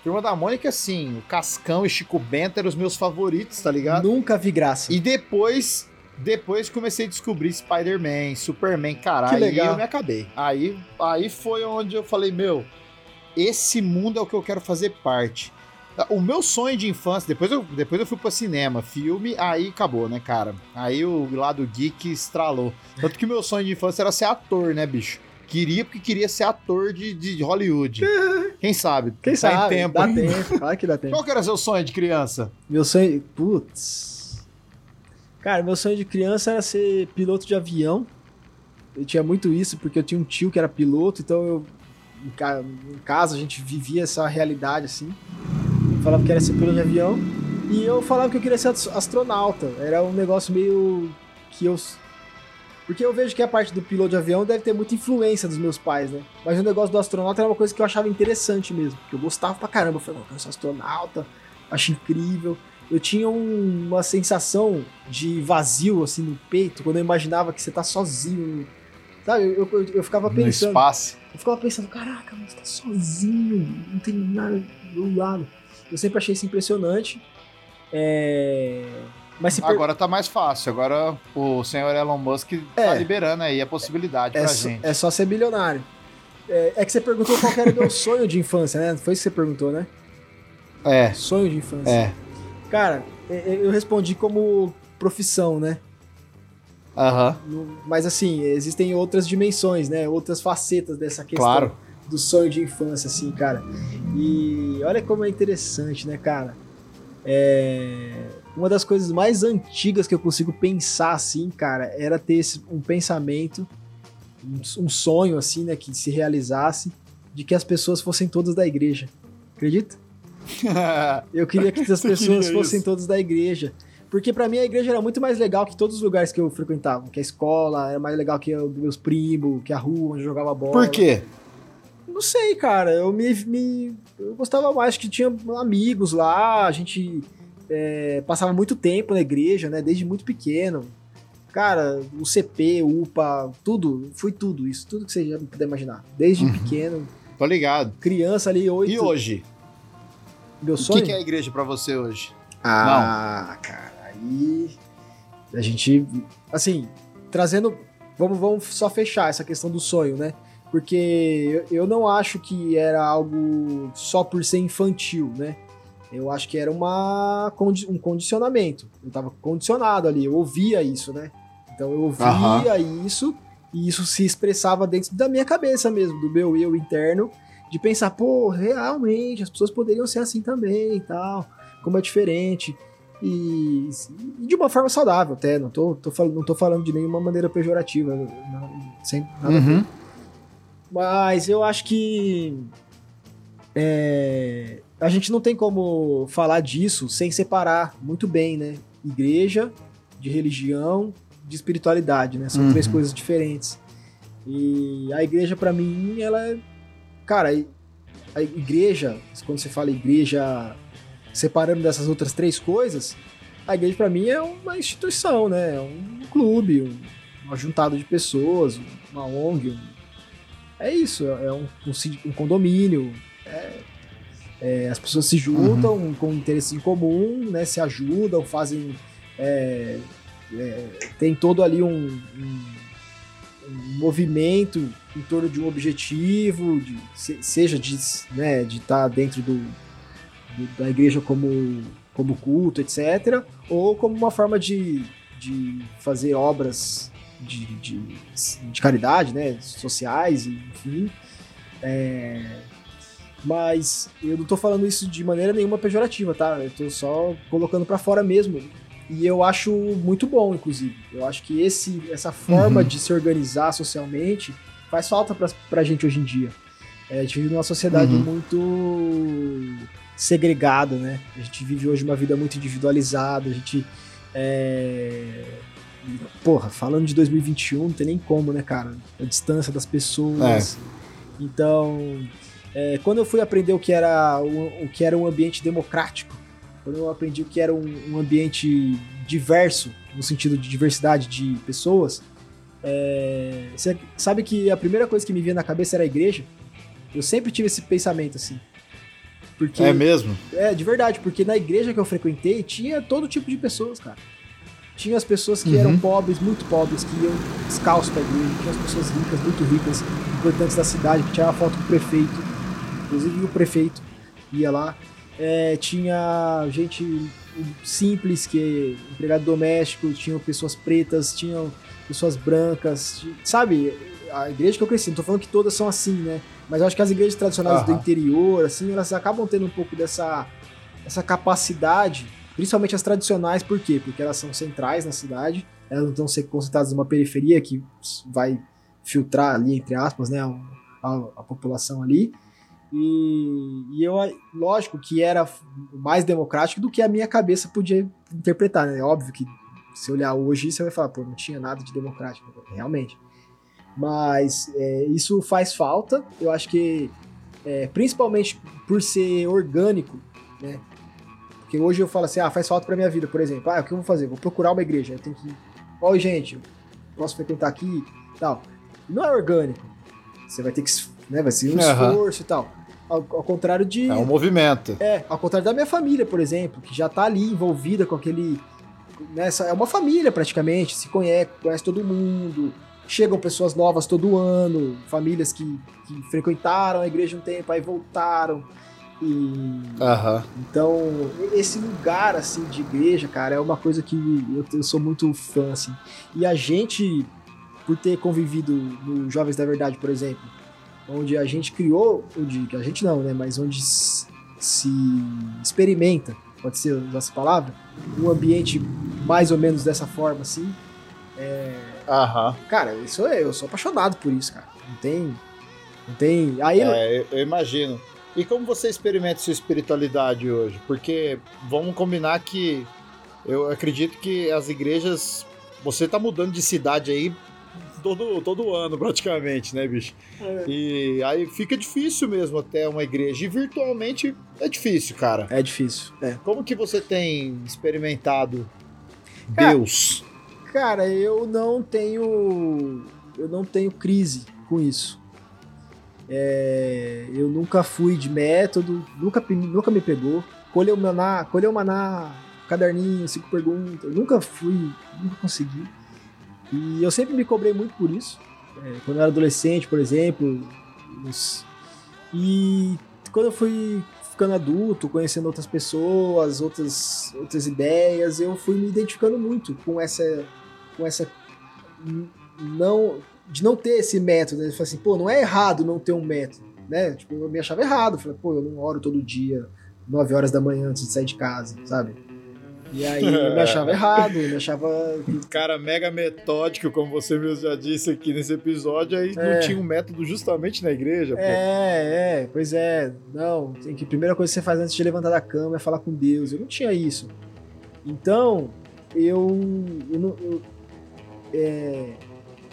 Turma da Mônica, assim, o Cascão e Chico Bento eram os meus favoritos, tá ligado? Nunca vi graça. E depois, depois comecei a descobrir Spider-Man, Superman, caralho, Que legal. e eu me acabei. Aí, aí foi onde eu falei, meu, esse mundo é o que eu quero fazer parte. O meu sonho de infância, depois eu, depois eu fui pro cinema, filme, aí acabou, né, cara? Aí o lado geek estralou. Tanto que o meu sonho de infância era ser ator, né, bicho? Queria porque queria ser ator de, de Hollywood. <laughs> Quem sabe? Quem Tá sabe? tempo dá tempo. Claro que dá tempo. Qual que era seu sonho de criança? Meu sonho. Putz. Cara, meu sonho de criança era ser piloto de avião. Eu tinha muito isso porque eu tinha um tio que era piloto, então eu. Em ca- em casa a gente vivia essa realidade assim. Eu falava que era ser piloto de avião. E eu falava que eu queria ser ast- astronauta. Era um negócio meio. que eu. Porque eu vejo que a parte do piloto de avião deve ter muita influência dos meus pais, né? Mas o negócio do astronauta era uma coisa que eu achava interessante mesmo. Que eu gostava pra caramba. Eu falei, "Não, eu ser astronauta, acho incrível eu tinha um- uma sensação de vazio assim no peito quando eu imaginava que você tá sozinho. Sabe? Eu, eu, eu ficava No pensando. espaço. Eu ficava pensando, caraca, mas tá sozinho, não tem nada do lado. Eu sempre achei isso impressionante. É... Mas per... Agora tá mais fácil. Agora o senhor Elon Musk tá é, tá liberando aí a possibilidade é pra so, gente. É só ser bilionário. É, é, que você perguntou qual era o meu <laughs> sonho de infância, né? Foi isso que você perguntou, né? É. Sonho de infância. É. Cara, eu respondi como profissão, né? Aham. Mas assim, existem outras dimensões, né? Outras facetas dessa questão claro. do sonho de infância, assim, cara. E olha como é interessante, né, cara? É... Uma das coisas mais antigas que eu consigo pensar, assim, cara, era ter esse, um pensamento um, sonho assim, né, que se realizasse de que as pessoas fossem todas da igreja. Acredita? <laughs> eu queria que as pessoas fossem isso. todas da igreja. Porque para mim a igreja era muito mais legal que todos os lugares que eu frequentava. Que a escola, era mais legal que os meus primos, que a rua onde eu jogava bola. Por quê? Não sei, cara. Eu me, me eu gostava mais que tinha amigos lá, a gente é, passava muito tempo na igreja, né? Desde muito pequeno. Cara, o CP, o UPA, tudo, foi tudo isso, tudo que você já puder imaginar. Desde uhum. pequeno. Tô ligado. Criança ali, oito. E hoje? Meu sonho? O que, é a igreja para você hoje? Ah, Não. cara, aí. A gente. Assim, trazendo. Vamos, vamos só fechar essa questão do sonho, né? Porque eu, eu não acho que era algo só por ser infantil, né? Eu acho que era uma, um condicionamento. Eu tava condicionado ali, eu ouvia isso, né? Então eu ouvia uhum. isso e isso se expressava dentro da minha cabeça mesmo, do meu eu interno, de pensar, pô, realmente, as pessoas poderiam ser assim também e tal, como é diferente. E, e, de uma forma saudável até, não tô, tô, falando, não tô falando de nenhuma maneira pejorativa, não, sem nada uhum. Mas eu acho que é, a gente não tem como falar disso sem separar muito bem, né? Igreja, de religião, de espiritualidade, né? São uhum. três coisas diferentes. E a igreja, para mim, ela é. Cara, a igreja, quando você fala igreja separando dessas outras três coisas, a igreja para mim é uma instituição, né? É um clube, um, um juntado de pessoas, uma ONG. Um... é isso, é um, um, um condomínio. É, é, as pessoas se juntam uhum. com interesse em comum, né? Se ajudam, fazem. É, é, tem todo ali um, movimento em torno de um objetivo, de, seja de né, de estar dentro do, do, da igreja como, como culto, etc., ou como uma forma de, de fazer obras de, de, de caridade, né, sociais, enfim. É, mas eu não tô falando isso de maneira nenhuma pejorativa, tá? Eu tô só colocando para fora mesmo. E eu acho muito bom, inclusive. Eu acho que esse, essa forma uhum. de se organizar socialmente faz falta pra, pra gente hoje em dia. É, a gente vive numa sociedade uhum. muito segregada, né? A gente vive hoje uma vida muito individualizada, a gente. É... Porra, falando de 2021, não tem nem como, né, cara? A distância das pessoas. É. Então, é, quando eu fui aprender o que era o, o, que era um ambiente democrático, quando eu aprendi o que era um, um ambiente diverso, no sentido de diversidade de pessoas, é, você sabe que a primeira coisa que me vinha na cabeça era a igreja. Eu sempre tive esse pensamento assim. Porque, é mesmo? É, de verdade, porque na igreja que eu frequentei tinha todo tipo de pessoas, cara. Tinha as pessoas que uhum. eram pobres, muito pobres, que iam descalço pra igreja. Tinha as pessoas ricas, muito ricas, importantes da cidade, que tiravam foto com o prefeito inclusive o prefeito ia lá. É, tinha gente simples, que empregado doméstico, tinham pessoas pretas, tinham pessoas brancas, sabe? A igreja que eu cresci, não tô falando que todas são assim, né? Mas eu acho que as igrejas tradicionais uhum. do interior, assim, elas acabam tendo um pouco dessa essa capacidade, principalmente as tradicionais, por quê? Porque elas são centrais na cidade, elas não estão ser concentradas numa periferia que vai filtrar ali, entre aspas, né, a, a, a população ali. E, e, eu, lógico que era mais democrático do que a minha cabeça podia interpretar, né? É óbvio que se olhar hoje, você vai falar, pô, não tinha nada de democrático, realmente. Mas é, isso faz falta, eu acho que, é, principalmente por ser orgânico, né? Porque hoje eu falo assim, ah, faz falta pra minha vida, por exemplo. Ah, o que eu vou fazer? Vou procurar uma igreja, eu tenho que... Oi, gente, posso frequentar aqui tal. Não é orgânico. Você vai ter que... Né, vai ser um uhum. esforço e tal. Ao, ao, contrário de. É um movimento. É, ao contrário da minha família, por exemplo, que já tá ali envolvida com aquele. Nessa, é uma família praticamente, se conhece, conhece todo mundo. Chegam pessoas novas todo ano, famílias que, que frequentaram a igreja um tempo, aí voltaram. E, uhum. Então, esse lugar, assim, de igreja, cara, é uma coisa que eu, eu, sou muito fã, assim. E a gente, por ter convivido no Jovens da Verdade, por exemplo, onde a gente criou, onde, a gente não, né, mas onde se experimenta, pode ser usar essa palavra, um ambiente mais ou menos dessa forma, assim. É... Uhum. Cara, isso é, eu sou apaixonado por isso, cara. Não tem. Não tem. Aí. É, eu imagino. E como você experimenta sua espiritualidade hoje? Porque vamos combinar que eu acredito que as igrejas. Você tá mudando de cidade aí todo, todo ano, praticamente, né, bicho? É. E aí fica difícil mesmo até uma igreja. E virtualmente é difícil, cara. É difícil. É. Como que você tem experimentado cara, Deus? Cara, eu não tenho. Eu não tenho crise com isso. É, eu nunca fui de método, nunca, nunca me pegou. Colheu maná, colheu maná, caderninho, cinco perguntas, nunca fui, nunca consegui. E eu sempre me cobrei muito por isso. É, quando eu era adolescente, por exemplo. Os... E quando eu fui ficando adulto, conhecendo outras pessoas, outras, outras ideias, eu fui me identificando muito com essa. com essa. não de não ter esse método. Né? Ele falou assim, pô, não é errado não ter um método, né? Tipo, eu me achava errado. Eu falei, pô, eu não oro todo dia, 9 horas da manhã antes de sair de casa, sabe? E aí eu me achava errado, eu me achava. Cara, mega metódico, como você mesmo já disse aqui nesse episódio, aí é. não tinha um método justamente na igreja. Pô. É, é, pois é. Não, tem que a primeira coisa que você faz antes de levantar da cama é falar com Deus. Eu não tinha isso. Então, eu. eu, eu é,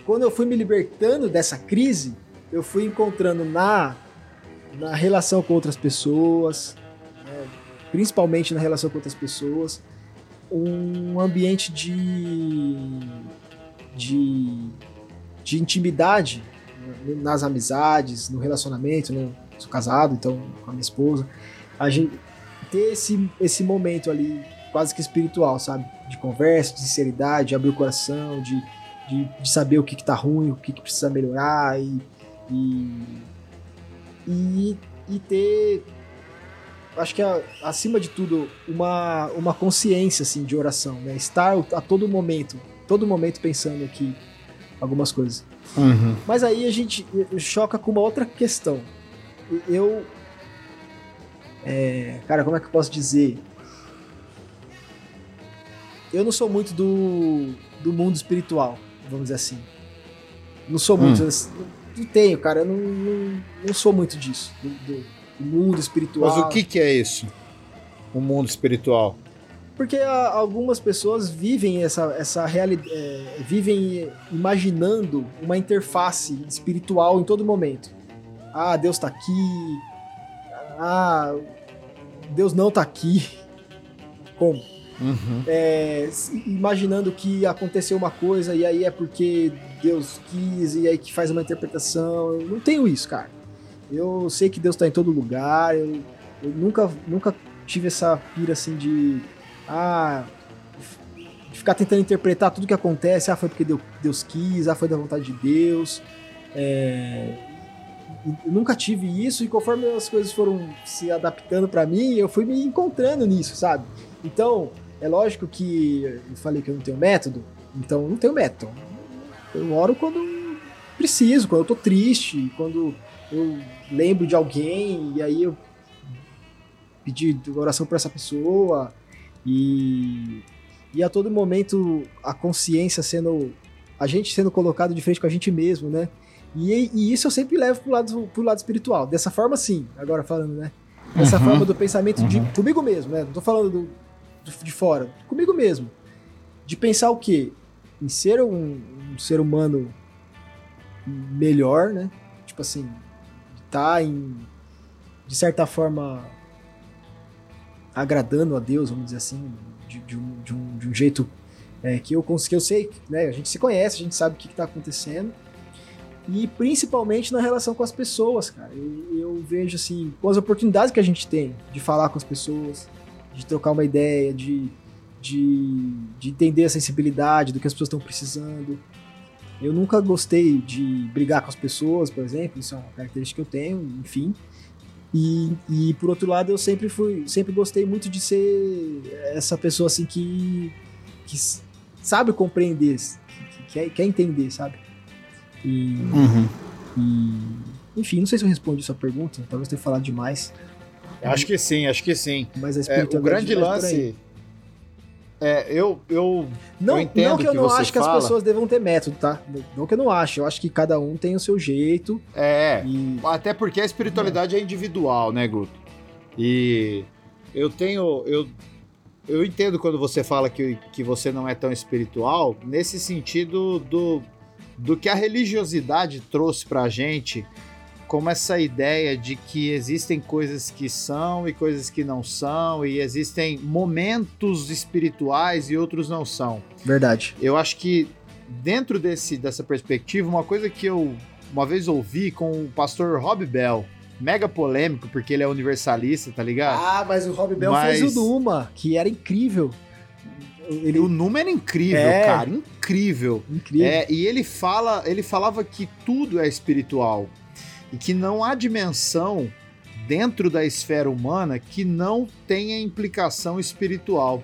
quando eu fui me libertando dessa crise, eu fui encontrando na, na relação com outras pessoas, né, principalmente na relação com outras pessoas, um ambiente de, de, de intimidade nas amizades, no relacionamento, né? Sou casado, então, com a minha esposa. A gente ter esse, esse momento ali quase que espiritual, sabe? De conversa, de sinceridade, de abrir o coração, de de, de saber o que, está ruim, o que, que, precisa melhorar e, e, e, e ter, acho que acima de tudo, uma, uma consciência assim, de oração, né? estar a todo momento, todo momento pensando aqui algumas coisas. Uhum. Mas aí a gente choca com uma outra questão. Eu. É, cara, como é que eu posso dizer? Eu não sou muito do, do mundo espiritual vamos dizer assim. Não sou muito. Hum. Não tenho, cara. Eu não, não, não sou muito disso. Do, do, mundo espiritual. Mas o que, que é isso? O mundo espiritual? Porque a, algumas pessoas vivem essa, essa realidade. É, vivem imaginando uma interface espiritual em todo momento. Ah, Deus tá aqui. Ah, Deus não tá aqui. <laughs> Como? Uhum. É, imaginando que aconteceu uma coisa e aí é porque Deus quis e aí que faz uma interpretação. Eu não tenho isso, cara. Eu sei que Deus está em todo lugar. Eu, eu, nunca, nunca tive essa pira assim de. Ah. De ficar tentando interpretar tudo que acontece. Ah, foi porque Deus quis. Ah, foi da vontade de Deus. É, eu nunca tive isso e conforme as coisas foram se adaptando para mim, eu fui me encontrando nisso, sabe? Então, é lógico que eu falei que eu não tenho método, então não tenho método. Eu oro quando preciso, quando eu tô triste, quando eu lembro de alguém e aí eu pedi oração para essa pessoa e e a todo momento a consciência sendo a gente sendo colocado de frente com a gente mesmo, né? E, e isso eu sempre levo pro lado, pro lado espiritual. Dessa forma, sim. Agora falando, né? Dessa uhum. forma do pensamento uhum. de comigo mesmo, né? Não tô falando do, de fora, comigo mesmo. De pensar o quê? Em ser um, um ser humano melhor, né? Tipo assim, tá em de certa forma agradando a Deus, vamos dizer assim, de, de, um, de, um, de um jeito é, que eu consegui, eu sei, né? A gente se conhece, a gente sabe o que, está acontecendo. E principalmente na relação com as pessoas, cara. Eu, eu, vejo, assim, com as oportunidades que a gente tem de falar com as pessoas, de trocar uma ideia, de, de, de entender a sensibilidade do que as pessoas estão precisando. Eu nunca gostei de brigar com as pessoas, por exemplo, isso é uma característica que eu tenho, enfim. E, e por outro lado, eu sempre fui, sempre gostei muito de ser essa pessoa assim que, que sabe compreender, que, que quer, quer entender, sabe? E, uhum. e, enfim, não sei se eu respondi sua pergunta, talvez tenha falado demais. Acho que sim, acho que sim. Mas a é, o grande lance. É, eu, eu, não, eu entendo não que eu que não acho que as pessoas devam ter método, tá? Não que eu não acho, eu acho que cada um tem o seu jeito. É, e... até porque a espiritualidade é, é individual, né, Guto? E eu tenho, eu, eu entendo quando você fala que, que você não é tão espiritual, nesse sentido do, do que a religiosidade trouxe pra gente como essa ideia de que existem coisas que são e coisas que não são, e existem momentos espirituais e outros não são. Verdade. Eu acho que dentro desse, dessa perspectiva, uma coisa que eu uma vez ouvi com o pastor Rob Bell, mega polêmico, porque ele é universalista, tá ligado? Ah, mas o Rob Bell mas... fez o Numa, que era incrível. Ele... O Numa era incrível, é. cara, incrível. Incrível. É, e ele fala, ele falava que tudo é espiritual e que não há dimensão dentro da esfera humana que não tenha implicação espiritual.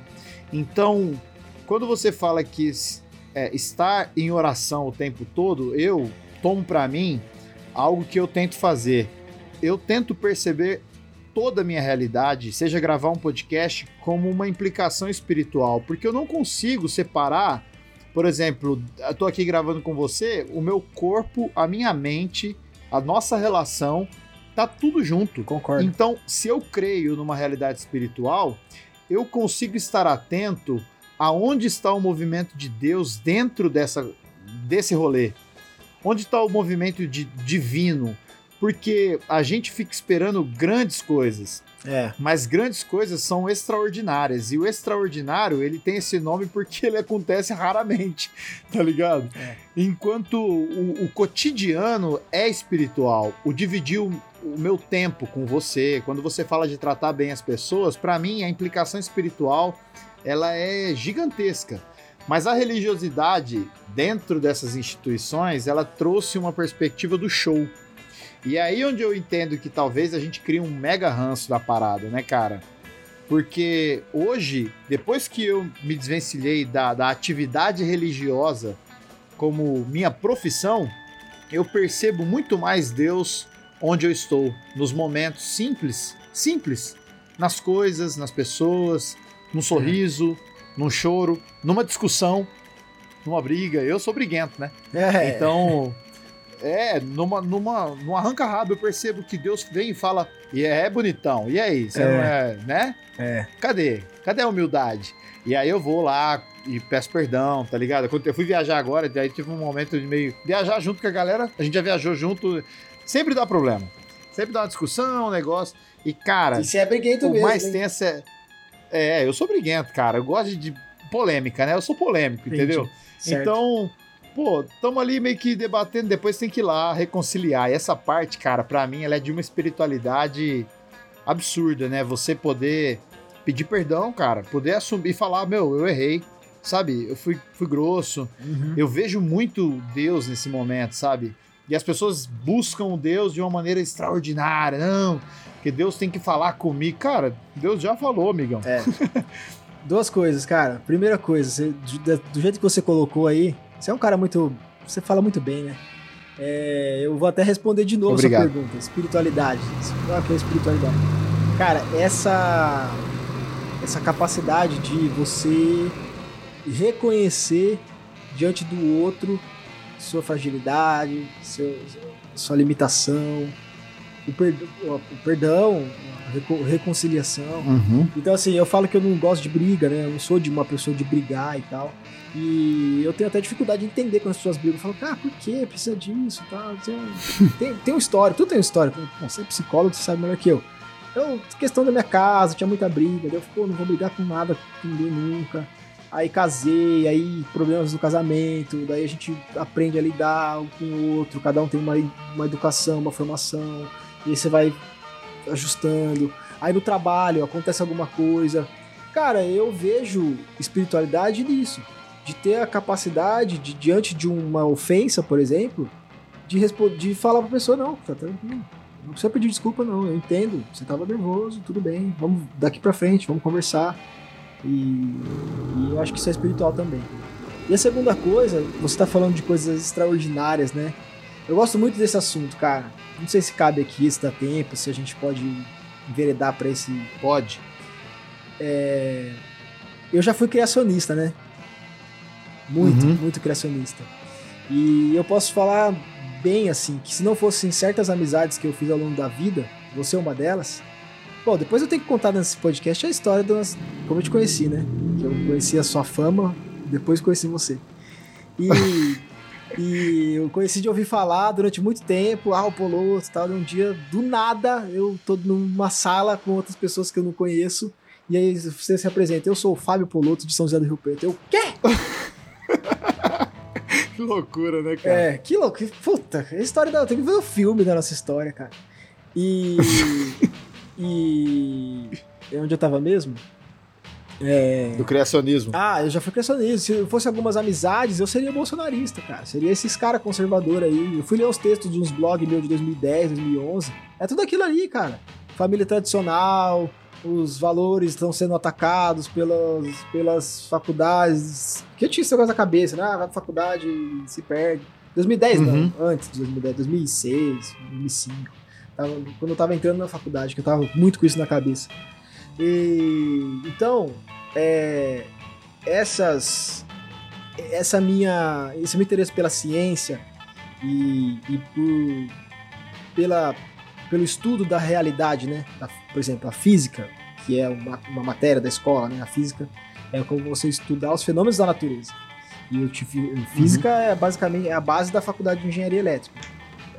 Então, quando você fala que é, estar em oração o tempo todo, eu tomo para mim algo que eu tento fazer. Eu tento perceber toda a minha realidade, seja gravar um podcast, como uma implicação espiritual, porque eu não consigo separar, por exemplo, eu tô aqui gravando com você, o meu corpo, a minha mente a nossa relação tá tudo junto. Concordo. Então, se eu creio numa realidade espiritual, eu consigo estar atento aonde está o movimento de Deus dentro dessa, desse rolê. Onde está o movimento de, divino? Porque a gente fica esperando grandes coisas. É. Mas grandes coisas são extraordinárias. E o extraordinário, ele tem esse nome porque ele acontece raramente, <laughs> tá ligado? É. Enquanto o, o, cotidiano é espiritual, o dividir o, o, meu tempo com você, quando você fala de tratar bem as pessoas, para mim a implicação espiritual ela é gigantesca. Mas a religiosidade dentro dessas instituições, ela trouxe uma perspectiva do show. E aí onde eu entendo que talvez a gente crie um mega ranço da parada, né, cara? Porque hoje, depois que eu me desvencilhei da, da atividade religiosa como minha profissão, eu percebo muito mais Deus onde eu estou, nos momentos simples, simples, nas coisas, nas pessoas, num sorriso, num choro, numa discussão, numa briga. Eu sou briguento, né? É. Então, é, numa, numa, num arranca-rabo eu percebo que Deus vem e fala, e é, é bonitão, e aí, você é. não é, né? É. Cadê? Cadê a humildade? E aí eu vou lá e peço perdão, tá ligado? Quando eu fui viajar agora, aí tive um momento de meio viajar junto com a galera, a gente já viajou junto, sempre dá problema. Sempre dá uma discussão, um negócio. E, cara. E você é briguento o mesmo. mais tenso é. É, eu sou briguento, cara. Eu gosto de polêmica, né? Eu sou polêmico, Entendi. entendeu? Certo. Então, pô, estamos ali meio que debatendo, depois tem que ir lá reconciliar. E essa parte, cara, para mim, ela é de uma espiritualidade absurda, né? Você poder pedir perdão, cara, poder assumir e falar, meu, eu errei, sabe? Eu fui, fui grosso. Uhum. Eu vejo muito Deus nesse momento, sabe? E as pessoas buscam Deus de uma maneira extraordinária, não, porque Deus tem que falar comigo. Cara, Deus já falou, amigão. É. <laughs> Duas coisas, cara. Primeira coisa, você, do jeito que você colocou aí, você é um cara muito. Você fala muito bem, né? É, eu vou até responder de novo Obrigado. essa pergunta. Espiritualidade. O que é espiritualidade? Cara, essa, essa capacidade de você reconhecer diante do outro sua fragilidade, seu, sua limitação, o, perdão, o perdão a reconciliação. Uhum. Então, assim, eu falo que eu não gosto de briga, né? Eu não sou de uma pessoa de brigar e tal. E eu tenho até dificuldade de entender quando as pessoas brigam. Eu falo, ah, por que precisa disso? Tá? <laughs> Tem, tem uma história, tudo tem uma história. Bom, você é psicólogo, você sabe melhor que eu. Eu, questão da minha casa, tinha muita briga. Eu falei, pô, não vou brigar com nada com ninguém nunca. Aí casei, aí problemas do casamento, daí a gente aprende a lidar um com o outro, cada um tem uma, uma educação, uma formação, e aí você vai ajustando. Aí no trabalho acontece alguma coisa. Cara, eu vejo espiritualidade nisso. De ter a capacidade de, diante de uma ofensa, por exemplo, de, de falar pra pessoa, não, tá tranquilo. Não precisa pedir desculpa, não. Eu entendo. Você tava nervoso, tudo bem. Vamos daqui pra frente, vamos conversar. E, e eu acho que isso é espiritual também. E a segunda coisa, você tá falando de coisas extraordinárias, né? Eu gosto muito desse assunto, cara. Não sei se cabe aqui, se dá tempo, se a gente pode enveredar para esse. Pode. É... Eu já fui criacionista, né? Muito, uhum. muito criacionista. E eu posso falar bem assim, que se não fossem certas amizades que eu fiz ao longo da vida, você é uma delas. Bom, depois eu tenho que contar nesse podcast a história das, como eu te conheci, né? Que eu conheci a sua fama, depois conheci você. E, <laughs> e eu conheci de ouvir falar durante muito tempo, ah, o Poloto e tal. E um dia, do nada, eu tô numa sala com outras pessoas que eu não conheço. E aí você se apresenta, eu sou o Fábio Poloto de São José do Rio Preto. Eu, quê? <laughs> <laughs> que loucura, né, cara? É, que loucura. Puta, a história da. Tem que ver o filme da nossa história, cara. E. <laughs> e. Onde eu tava mesmo? É... Do criacionismo. Ah, eu já fui criacionista. Se fosse algumas amizades, eu seria bolsonarista, cara. Seria esses caras conservadores aí. Eu fui ler os textos de uns blogs meus de 2010, 2011. É tudo aquilo ali, cara. Família tradicional, os valores estão sendo atacados pelas, pelas faculdades. Que eu tinha esse negócio na cabeça, né? Ah, a faculdade se perde. 2010 uhum. não, antes de 2010, 2006, 2005. Tava, quando eu tava entrando na faculdade, que eu tava muito com isso na cabeça. E então, é, essas essa minha esse meu interesse pela ciência e, e por, pela pelo estudo da realidade, né? Por exemplo, a física, que é uma, uma matéria da escola, né? A física é como você estudar os fenômenos da natureza. E o física uhum. é basicamente é a base da faculdade de engenharia elétrica.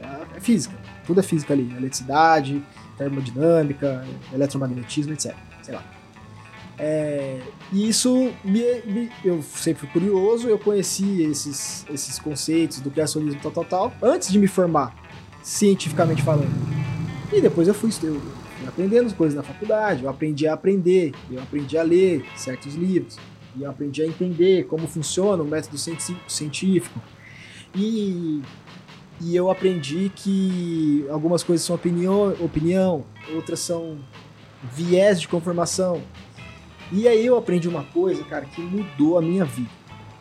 É, é física, tudo é física ali, eletricidade, termodinâmica, eletromagnetismo, etc. Sei lá. É, e isso me, me, eu sempre fui curioso, eu conheci esses, esses conceitos do criacionismo tal, tal, tal, antes de me formar, cientificamente falando. E depois eu fui, eu fui aprendendo as coisas na faculdade, eu aprendi a aprender, eu aprendi a ler certos livros, eu aprendi a entender como funciona o método científico. E e eu aprendi que algumas coisas são opinião, opinião, outras são viés de conformação. E aí eu aprendi uma coisa, cara, que mudou a minha vida,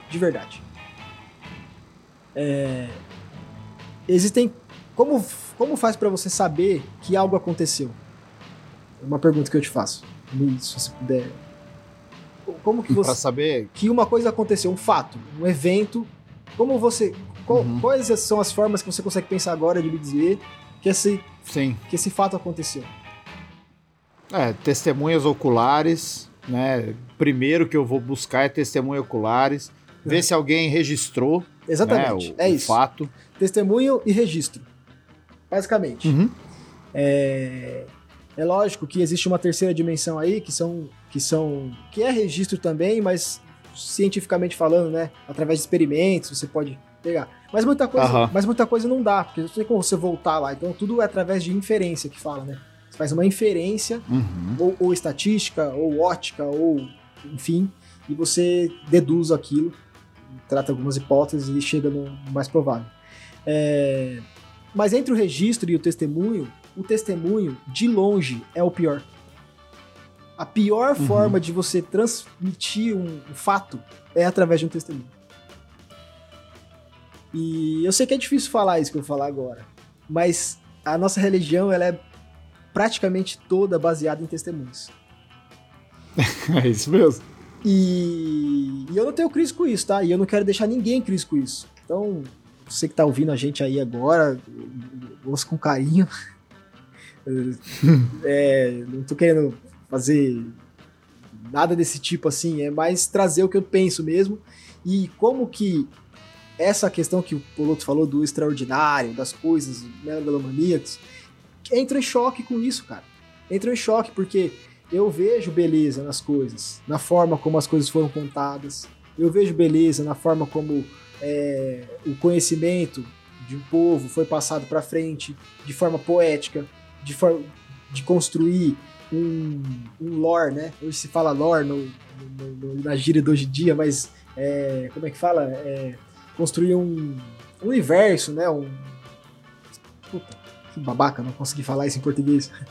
de verdade. É... Existem como como faz para você saber que algo aconteceu? É uma pergunta que eu te faço. Se você puder. Como que você. Pra saber. Que uma coisa aconteceu, um fato, um evento. Como você. Qual, uhum. Quais são as formas que você consegue pensar agora de me dizer que esse, Sim. que esse fato aconteceu? É, testemunhas oculares, né? Primeiro que eu vou buscar é testemunhas oculares, é. ver se alguém registrou. Exatamente, né, o, é o isso. fato. Testemunho e registro, basicamente. Uhum. É, é lógico que existe uma terceira dimensão aí, que são, que são, que é registro também, mas cientificamente falando, né, através de experimentos, você pode pegar. Mas muita coisa, uhum. mas muita coisa não dá, porque não tem como você voltar lá. Então tudo é através de inferência que fala, né? Você faz uma inferência, uhum. ou, ou, estatística, ou ótica, ou enfim, e você deduz aquilo, trata algumas hipóteses e chega no mais provável. É... Mas entre o registro e o testemunho, o testemunho, de longe, é o pior. A pior uhum. forma de você transmitir um fato é através de um testemunho. E eu sei que é difícil falar isso que eu vou falar agora, mas a nossa religião ela é praticamente toda baseada em testemunhos. <laughs> é isso mesmo. E, e, eu não tenho crise com isso, tá? E eu não quero deixar ninguém crise com isso. Então, você que tá ouvindo a gente aí agora, ouça com carinho. <laughs> é, não tô querendo fazer nada desse tipo assim, é mais trazer o que eu penso mesmo e como que essa questão que o Poloto falou do extraordinário, das coisas megalomaníacas, entra em choque com isso, cara. Entra em choque porque eu vejo beleza nas coisas, na forma como as coisas foram contadas. Eu vejo beleza na forma como é, o conhecimento de um povo foi passado para frente de forma poética, de, for de construir um, um lore, né? Hoje se fala lore no, no, no, na gíria de hoje em dia, mas é, como é que fala? É, construir um, um universo, né? Um, puta, que babaca, não consegui falar isso em português. <laughs>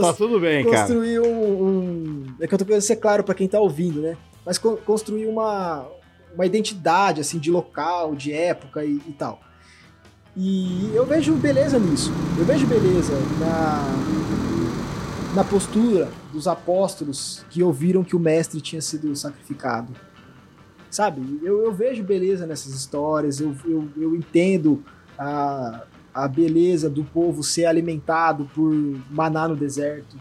tá tudo bem, construir cara. Um, um, É que eu tô querendo ser claro para quem tá ouvindo, né? Mas co construir uma, uma identidade, assim, de local, de época e, e tal. E eu vejo beleza nisso. Eu vejo beleza na, na postura dos apóstolos que ouviram que o mestre tinha sido sacrificado. Sabe? Eu, eu vejo beleza nessas histórias, eu, eu, eu entendo a, a beleza do povo ser alimentado por maná no deserto.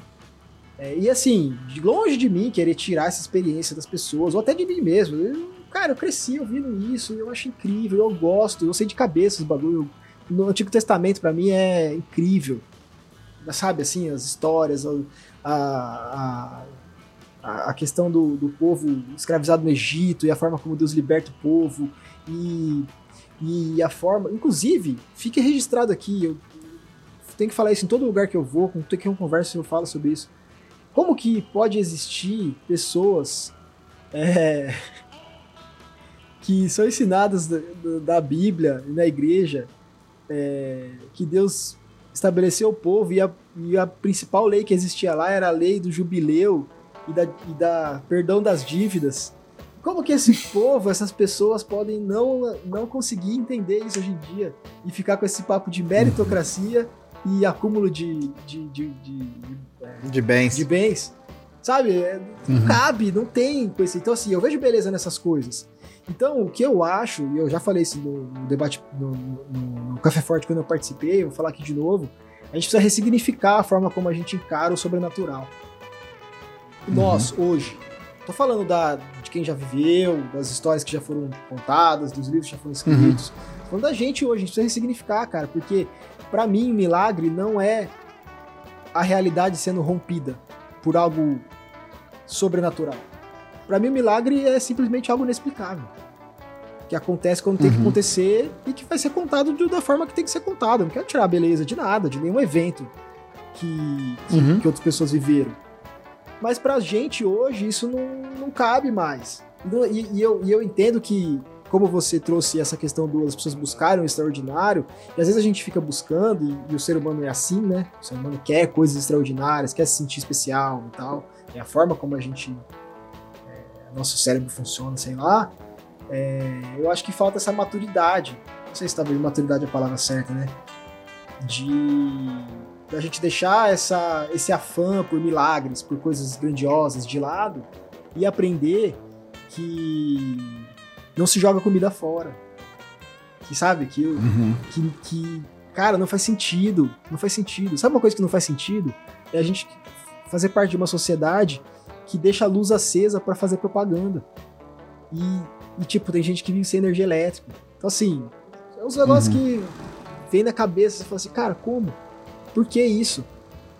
É, e assim, de longe de mim querer tirar essa experiência das pessoas, ou até de mim mesmo. Eu, cara, eu cresci ouvindo isso, eu acho incrível, eu gosto, eu sei de cabeça os bagulho no Antigo Testamento para mim é incrível. Sabe, assim, as histórias, a, a, a questão do, do povo escravizado no Egito e a forma como Deus liberta o povo e, e a forma... Inclusive, fique registrado aqui, eu tenho que falar isso em todo lugar que eu vou, com que eu converso eu falo sobre isso. Como que pode existir pessoas é, que são ensinadas da, da Bíblia e na igreja é, que Deus estabeleceu o povo e a, e a, principal lei que existia lá era a lei do jubileu e da, e da perdão das dívidas. Como que esse <laughs> povo, essas pessoas podem não, não conseguir entender isso hoje em dia e ficar com esse papo de meritocracia e acúmulo de, de, de, de, de, é, de bens. De bens. Sabe? É, não uhum. cabe, não tem coisa. Então, assim, eu vejo beleza nessas coisas. Então, o que eu acho, e eu já falei isso no, debate no, no, no, Café Forte quando eu participei, vou falar aqui de novo, a gente precisa ressignificar a forma como a gente encara o sobrenatural. Uhum. Nós, hoje, tô falando da, de quem já viveu, das histórias que já foram contadas, dos livros que já foram escritos, uhum. falando da gente hoje, a gente precisa ressignificar, cara, porque para mim, milagre não é a realidade sendo rompida por algo sobrenatural. Para mim, o milagre é simplesmente algo inexplicável. Que acontece quando tem uhum. que acontecer e que vai ser contado de, da forma que tem que ser contado. Não quero tirar a beleza de nada, de nenhum evento que, que, uhum. que outras pessoas viveram. Mas pra gente hoje, isso não, não cabe mais. E, e, eu, e eu entendo que, como você trouxe essa questão das pessoas buscarem o extraordinário, e às vezes a gente fica buscando, e, e, o ser humano é assim, né? O ser humano quer coisas extraordinárias, quer se sentir especial e tal. É a forma como a gente nosso cérebro funciona, sei lá. É, eu acho que falta essa maturidade. Não sei se talvez maturidade é a palavra certa, né? De a gente deixar essa, esse afã por milagres, por coisas grandiosas de lado e aprender que não se joga comida fora. Que sabe? Que, uhum. que, que, cara, não faz sentido. Não faz sentido. Sabe uma coisa que não faz sentido? É a gente fazer parte de uma sociedade que deixa a luz acesa para fazer propaganda. E, e, tipo, tem gente que vive sem energia elétrica. Então, assim, é uns negócios uhum. que vem na cabeça, você fala assim, cara, como? Por que isso?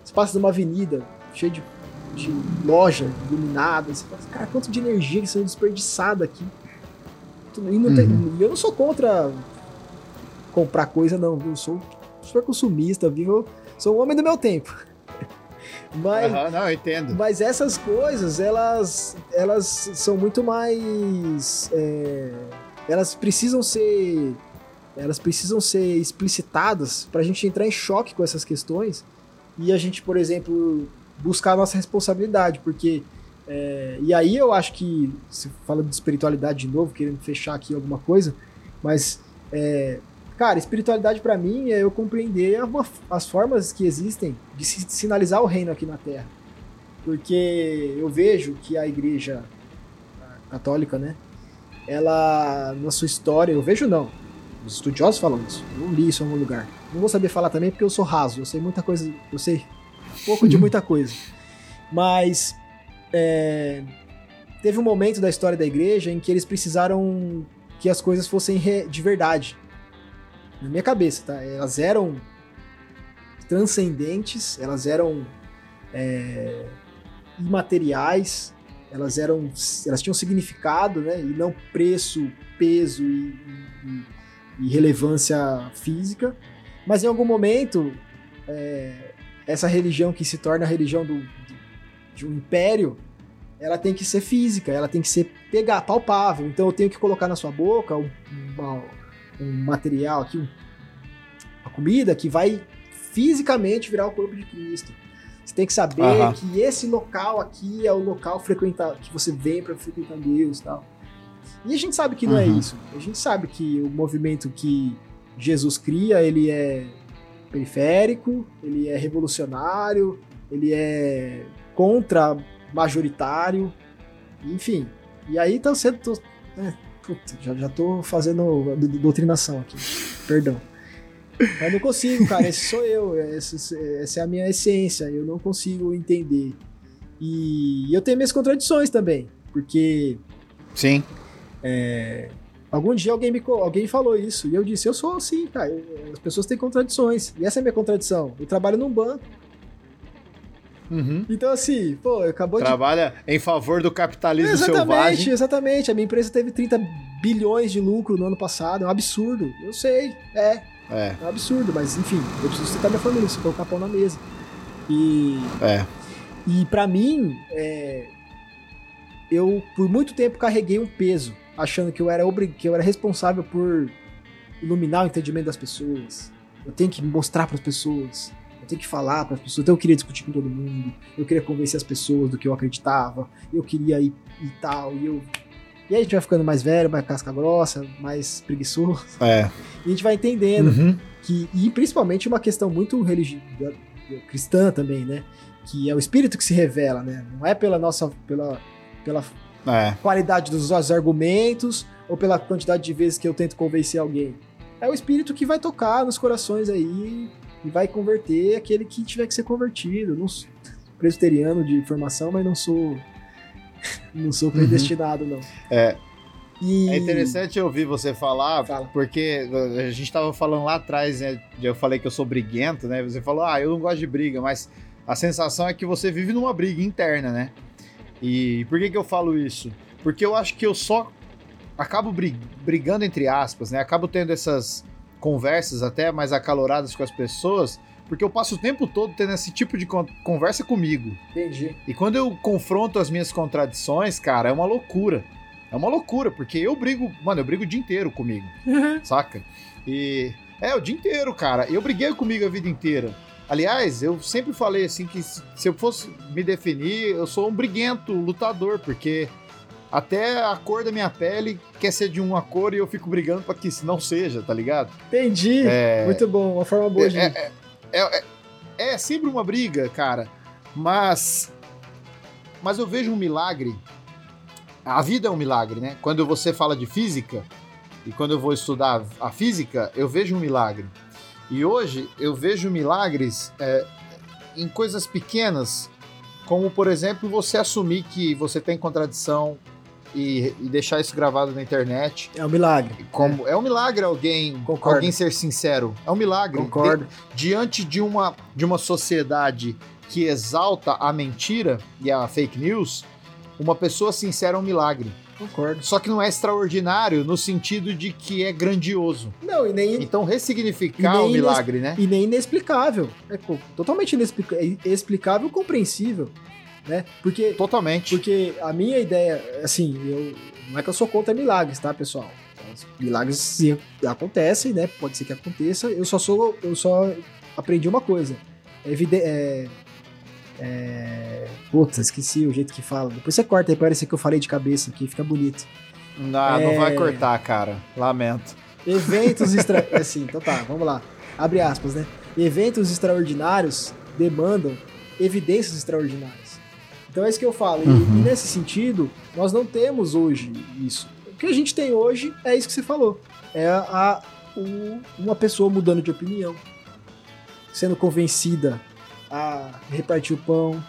Você passa numa avenida cheia de, de loja iluminada, você fala assim, cara, quanto de energia que sendo desperdiçada aqui. E não uhum. tem, eu não sou contra comprar coisa, não, Eu sou super consumista, viu? Sou um homem do meu tempo. Mas, uhum, não, entendo. Mas essas coisas, elas, elas são muito mais. É, elas precisam ser. Elas precisam ser explicitadas para a gente entrar em choque com essas questões e a gente, por exemplo, buscar a nossa responsabilidade, porque. É, e aí eu acho que, se fala de espiritualidade de novo, querendo fechar aqui alguma coisa, mas é, Cara, espiritualidade para mim é eu compreender as formas que existem de sinalizar o reino aqui na Terra. Porque eu vejo que a igreja católica, né? Ela, na sua história, eu vejo não. Os estudiosos falam isso. Eu li isso em algum lugar. Não vou saber falar também porque eu sou raso. Eu sei muita coisa. Eu sei pouco de muita coisa. Mas é, teve um momento da história da igreja em que eles precisaram que as coisas fossem de verdade na minha cabeça, tá? Elas eram transcendentes, elas eram é, imateriais, elas eram, elas tinham significado, né? E não preço, peso e, e, e relevância física. Mas em algum momento, é, essa religião que se torna a religião do, de um império, ela tem que ser física, ela tem que ser pegar, palpável. Então eu tenho que colocar na sua boca um, uma, um material aqui, um, uma comida que vai fisicamente virar o corpo de Cristo. Você tem que saber uhum. que esse local aqui é o local frequentar, que você vem para frequentar Deus, tal. E a gente sabe que não é uhum. é isso. A gente sabe que o movimento que Jesus cria, ele é periférico, ele é revolucionário, ele é contra majoritário, enfim. E aí tá sendo. Tô, é, puta, já, já tô fazendo doutrinação aqui. Perdão. Mas não consigo, cara. Esse sou eu. Essa, essa é a minha essência. Eu não consigo entender. E eu tenho minhas contradições também. Porque. Sim. É, algum dia alguém me alguém falou isso. E eu disse: Eu sou assim, cara. As pessoas têm contradições. E essa é a minha contradição. Eu trabalho num banco. Uhum. Então, assim, pô, acabou Trabalha de... em favor do capitalismo exatamente, selvagem. Exatamente, A minha empresa teve 30 bilhões de lucro no ano passado. É um absurdo. Eu sei, é. É. É um absurdo, mas enfim, eu preciso citar minha família, preciso colocar pão na mesa. E. É. E para mim, é, eu por muito tempo carreguei um peso, achando que eu era obrig... que eu era responsável por iluminar o entendimento das pessoas. Eu tenho que mostrar para as pessoas. Eu tenho que falar para as pessoas. Então eu queria discutir com todo mundo. Eu queria convencer as pessoas do que eu acreditava. Eu queria ir e tal. E eu e aí a gente vai ficando mais velho, mais casca grossa, mais preguiçoso. É. E a gente vai entendendo uhum. que, e principalmente uma questão muito religiosa, cristã também, né? Que é o espírito que se revela, né? Não é pela nossa, pela, pela é. qualidade dos nossos argumentos ou pela quantidade de vezes que eu tento convencer alguém. É o espírito que vai tocar nos corações aí e vai converter aquele que tiver que ser convertido. Eu não sou presbiteriano de formação, mas não sou <laughs> não sou predestinado, uhum. não. É. E... É interessante ouvir você falar, Fala. porque a gente estava falando lá atrás, né? Eu falei que eu sou briguento, né? Você falou, ah, eu não gosto de briga, mas a sensação é que você vive numa briga interna, né? E por que, que eu falo isso? Porque eu acho que eu só acabo brigando, entre aspas, né? Acabo tendo essas conversas até mais acaloradas com as pessoas porque eu passo o tempo todo tendo esse tipo de conversa comigo. Entendi. E quando eu confronto as minhas contradições, cara, é uma loucura. É uma loucura, porque eu brigo, mano, eu brigo o dia inteiro comigo, uhum. saca? E é, o dia inteiro, cara. Eu briguei comigo a vida inteira. Aliás, eu sempre falei assim que se eu fosse me definir, eu sou um briguento lutador, porque até a cor da minha pele quer ser de uma cor e eu fico brigando para que não seja, tá ligado? Entendi. É... Muito bom, uma forma boa de. É, é, é, é, é sempre uma briga, cara. Mas. Mas eu vejo um milagre. A vida é um milagre, né? Quando você fala de física, e quando eu vou estudar a física, eu vejo um milagre. E hoje eu vejo milagres é, em coisas pequenas, como por exemplo você assumir que você tem contradição e, e, deixar isso gravado na internet. É um milagre. Como, é. é um milagre alguém, alguém ser sincero. É um milagre. Concordo. Diante de uma, de uma sociedade que exalta a mentira e a fake news, uma pessoa sincera é um milagre. Concordo. Só que não é extraordinário no sentido de que é grandioso. Não, e nem. Então ressignificar o milagre, né? E nem inexplicável. É totalmente inexplicável e compreensível né? Porque totalmente. Porque a minha ideia, assim, eu não é que eu sou contra milagres, tá, pessoal? Milagres acontecem, né? Pode ser que aconteça. Eu só sou, eu só aprendi uma coisa. É evidente, é, é... Puta, esqueci o jeito que fala. Depois você corta aí, parece que eu falei de cabeça aqui, fica bonito. Não, é... não vai cortar, cara. Lamento. Eventos <laughs> extra... assim, então tá, vamos lá. Abre aspas, né? Eventos extraordinários demandam evidências extraordinárias. Então é isso que eu falo. Uhum. E, e, nesse sentido, nós não temos hoje isso. O que a gente tem hoje é isso que você falou. É a, o, uma pessoa mudando de opinião, sendo convencida a repartir o pão,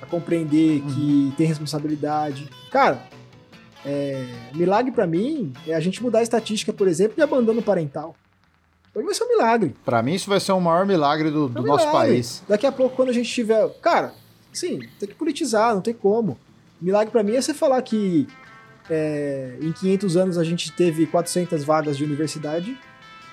a compreender uhum. que tem responsabilidade. Cara, é, milagre para mim é a gente mudar a estatística, por exemplo, de abandono parental. Então vai ser um milagre. Para mim, isso vai ser o maior milagre do, do é um nosso milagre. país. Daqui a pouco, quando a gente tiver. Cara, Sim, tem que politizar, não tem como. Milagre para mim é você falar que é, em 500 anos a gente teve 400 vagas de universidade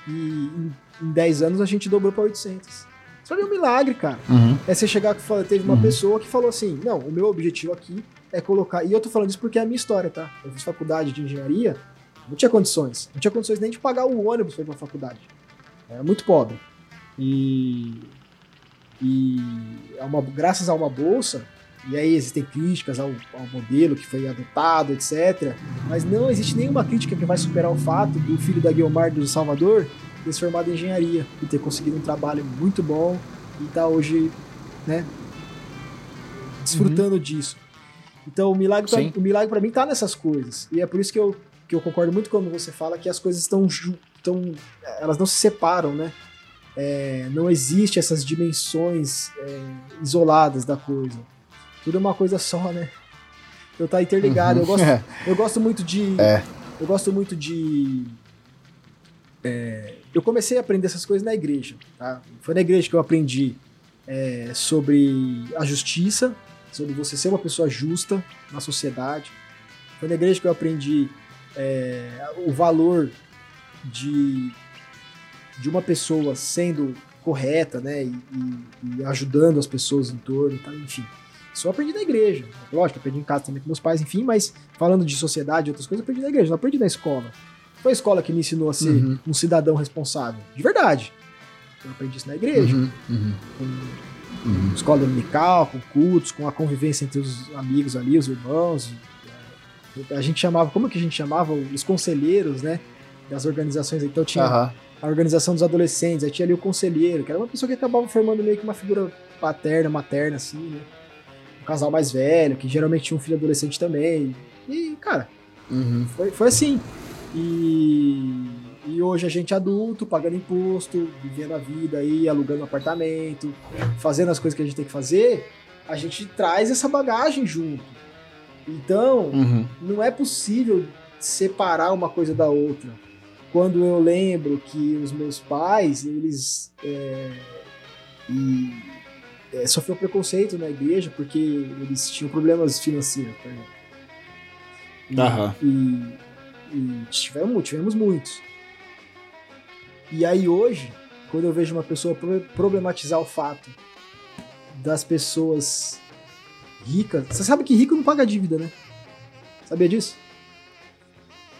e em, em 10 anos a gente dobrou para 800. Isso é um milagre, cara. Uhum. É você chegar que teve uma Uhum. pessoa que falou assim: não, o meu objetivo aqui é colocar. E eu tô falando isso porque é a minha história, tá? Eu fiz faculdade de engenharia, não tinha condições. Não tinha condições nem de pagar o ônibus pra ir pra faculdade. Era muito pobre. E. E é uma, graças a uma bolsa, e aí existem críticas ao, ao modelo que foi adotado, etc. Mas não existe nenhuma crítica que vai superar o fato do filho da Guiomar do Salvador ter se formado em engenharia e ter conseguido um trabalho muito bom e tá hoje, né, desfrutando disso. Então o milagre pra, o milagre para mim tá nessas coisas. E é por isso que eu, que eu concordo muito quando você fala que as coisas estão estão elas não se separam, né? É, não existe essas dimensões é, isoladas da coisa. Tudo é uma coisa só, né? Eu tá interligado. Uhum. Eu gosto <laughs> É. eu gosto muito de. É. Eu gosto muito de. é, eu comecei a aprender essas coisas na igreja. Tá? Foi na igreja que eu aprendi é, sobre a justiça, sobre você ser uma pessoa justa na sociedade. Foi na igreja que eu aprendi o valor de, de uma pessoa sendo correta, né? E, e- e ajudando as pessoas em torno, tá? enfim. Eu aprendi na igreja. Lógico, aprendi em casa também com meus pais, enfim, mas falando de sociedade e outras coisas, eu aprendi na igreja, não aprendi na escola. Foi a escola que me ensinou a ser Uhum. um cidadão responsável. De verdade. Eu aprendi isso na igreja, Uhum, uhum, com uhum. escola dominical, com cultos, com a convivência entre os amigos ali, os irmãos. A gente chamava, como que a gente chamava? Os conselheiros, né? Das organizações. Então tinha. A organização dos adolescentes, aí tinha ali o conselheiro, que era uma pessoa que acabava formando meio que uma figura paterna, materna, assim, né? Um casal mais velho, que geralmente tinha um filho adolescente também. E, cara, Uhum. foi, foi assim. E, e hoje a gente é adulto, pagando imposto, vivendo a vida aí, alugando apartamento, fazendo as coisas que a gente tem que fazer, a gente traz essa bagagem junto. Então, Uhum. não é possível separar uma coisa da outra. Quando eu lembro que os meus pais, eles é, e, é, sofreram preconceito na igreja porque eles tinham problemas financeiros. Tá? ligado? E, Aham. e, e tivemos, tivemos muitos. E aí hoje, quando eu vejo uma pessoa pro- problematizar o fato das pessoas ricas, você sabe que rico não paga dívida, né? Sabia disso?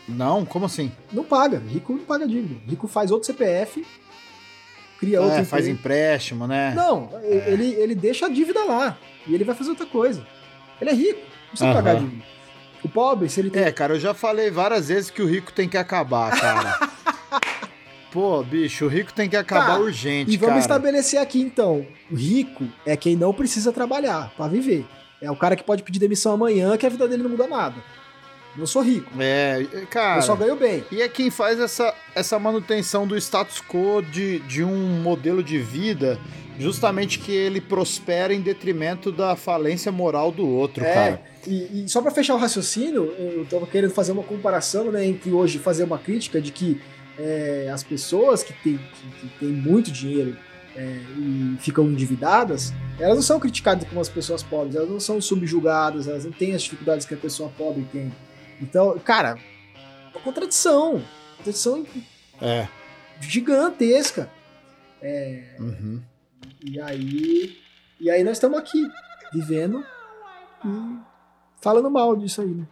Não, como assim? Não paga. Rico não paga dívida. Rico faz outro CPF, cria outro É, faz emprego. empréstimo, né? Não, ele, ele deixa a dívida lá. E ele vai fazer outra coisa. Ele é rico, não precisa Aham. pagar dívida. O pobre, se ele tem. É, cara, eu já falei várias vezes que o rico tem que acabar, cara. <laughs> Pô, bicho, o rico tem que acabar Tá, urgente, E vamos cara. estabelecer aqui então: o rico é quem não precisa trabalhar pra viver. É o cara que pode pedir demissão amanhã que a vida dele não muda nada. Eu sou rico, É, cara. eu só ganho bem. E é quem faz essa, essa manutenção do status quo de, de um modelo de vida, justamente que ele prospera em detrimento da falência moral do outro, É, cara. E, e só pra fechar o raciocínio, eu tava querendo fazer uma comparação, né, entre hoje fazer uma crítica de que é, as pessoas que têm que, que têm muito dinheiro é, e ficam endividadas, elas não são criticadas como as pessoas pobres, elas não são subjugadas, elas não têm as dificuldades que a pessoa pobre tem. Então, cara, uma contradição, contradição É. gigantesca. Uhum. E aí, e aí nós estamos aqui, vivendo e falando mal disso aí, né?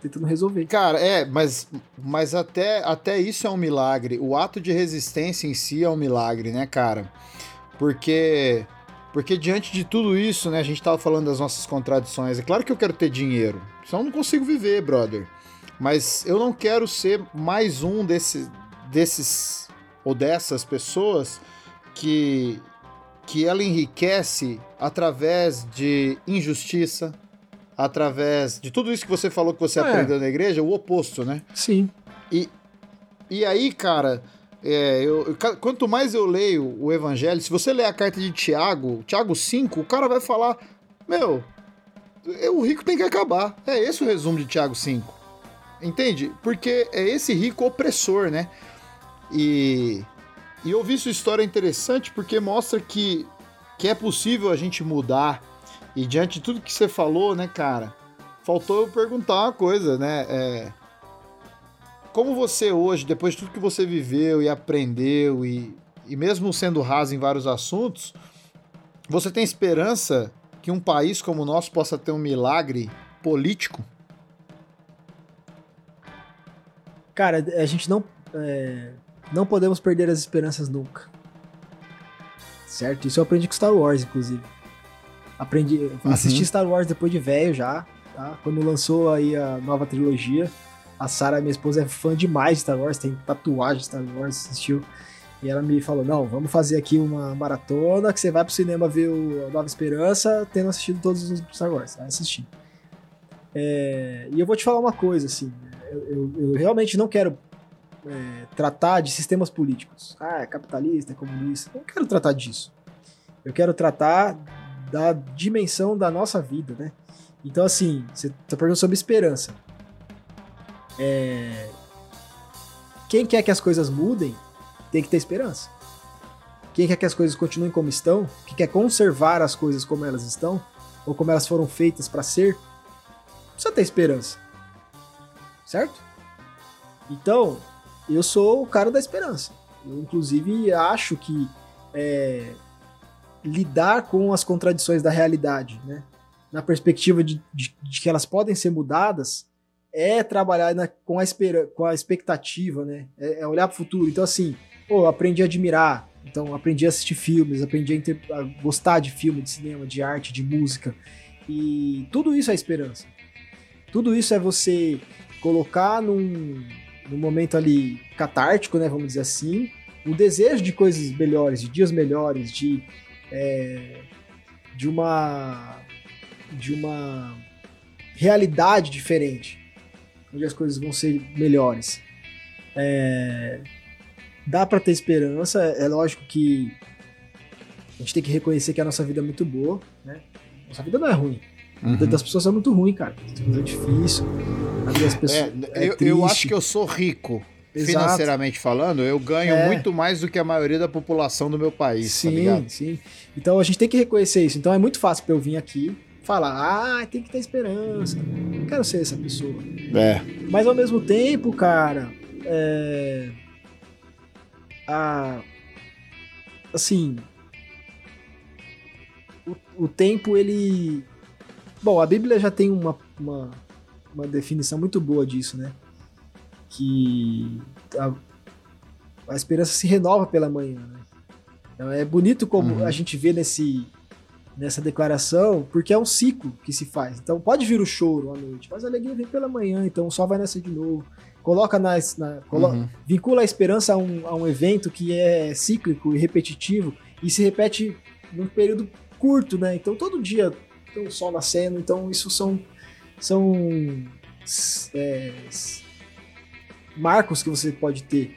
Tentando resolver. Cara, é, mas, mas até, até isso é um milagre. O ato de resistência em si é um milagre, né, cara? Porque porque diante de tudo isso, né, a gente tava falando das nossas contradições. É claro que eu quero ter dinheiro, senão eu não consigo viver, brother. Mas eu não quero ser mais um desses, desses ou dessas pessoas que que ela enriquece através de injustiça, através de tudo isso que você falou que você É. aprendeu na igreja, o oposto, né? Sim. E aí, cara, é, eu- quanto mais eu leio o evangelho, se você ler a carta de Tiago, Tiago 5, o cara vai falar, meu, o rico tem que acabar. É esse o resumo de Tiago 5. Entende? Porque é esse rico opressor, né? E, e eu vi sua história interessante porque mostra que, que é possível a gente mudar, E diante de tudo que você falou, né, cara, faltou eu perguntar uma coisa, né? É, como você hoje, depois de tudo que você viveu e aprendeu, e, e mesmo sendo raso em vários assuntos, você tem esperança que um país como o nosso possa ter um milagre político? Cara, a gente não. É, não podemos perder as esperanças nunca. Certo? Isso eu aprendi com Star Wars, inclusive. Aprendi. Uhum. Assisti Star Wars depois de velho já. Tá? Quando lançou aí a nova trilogia. A Sarah, minha esposa, é fã demais de Star Wars, tem tatuagem de Star Wars, assistiu. E ela me falou: não, vamos fazer aqui uma maratona que você vai pro cinema ver o Nova Esperança, tendo assistido todos os Star Wars. Aí assisti. É, e eu vou te falar uma coisa, assim, eu, eu, eu realmente não quero é, tratar de sistemas políticos. Ah, é capitalista, é comunista. Não quero tratar disso. Eu quero tratar da dimensão da nossa vida, né? Então, assim, você está perguntando sobre esperança. É... Quem quer que as coisas mudem tem que ter esperança. Quem quer que as coisas continuem como estão, que quer conservar as coisas como elas estão, ou como elas foram feitas para ser, precisa ter esperança. Certo? Então, eu sou o cara da esperança. Eu, inclusive, acho que é, lidar com as contradições da realidade, né? na perspectiva de, de, de que elas podem ser mudadas, é trabalhar na, com, a espera, com a expectativa, né? É, é olhar para o futuro. Então, assim, pô, aprendi a admirar, então aprendi a assistir filmes, aprendi a, inter... a, gostar de filme, de cinema, de arte, de música. E tudo isso é esperança. Tudo isso é você colocar num, num momento ali catártico, né? Vamos dizer assim, o desejo de coisas melhores, de dias melhores, de, é, de uma de uma realidade diferente onde as coisas vão ser melhores. É, dá para ter esperança, é lógico que a gente tem que reconhecer que a nossa vida é muito boa, né? Nossa vida não é ruim. A vida uhum. das pessoas é muito ruim, cara. É difícil. A vida das pessoas é, é eu, eu, acho que eu sou rico. Exato. Financeiramente falando, eu ganho é. muito mais do que a maioria da população do meu país. Tá sim, tá sim. Então a gente tem que reconhecer isso. Então é muito fácil pra eu vir aqui falar, ah, tem que ter esperança. Não quero ser essa pessoa. É. Mas ao mesmo tempo, cara, é. A. Assim. O, o tempo, ele. Bom, a Bíblia já tem uma, uma, uma definição muito boa disso, né? Que a, a esperança se renova pela manhã, né? Então é bonito como uhum. a gente vê nesse, nessa declaração, porque é um ciclo que se faz. Então pode vir o choro à noite, mas a alegria vem pela manhã, então o sol vai nascer de novo. Coloca na, na colo uhum. vincula a esperança a um, a um evento que é cíclico e repetitivo e se repete num período curto, né? Então todo dia tem o sol nascendo, então isso são são é, marcos que você pode ter.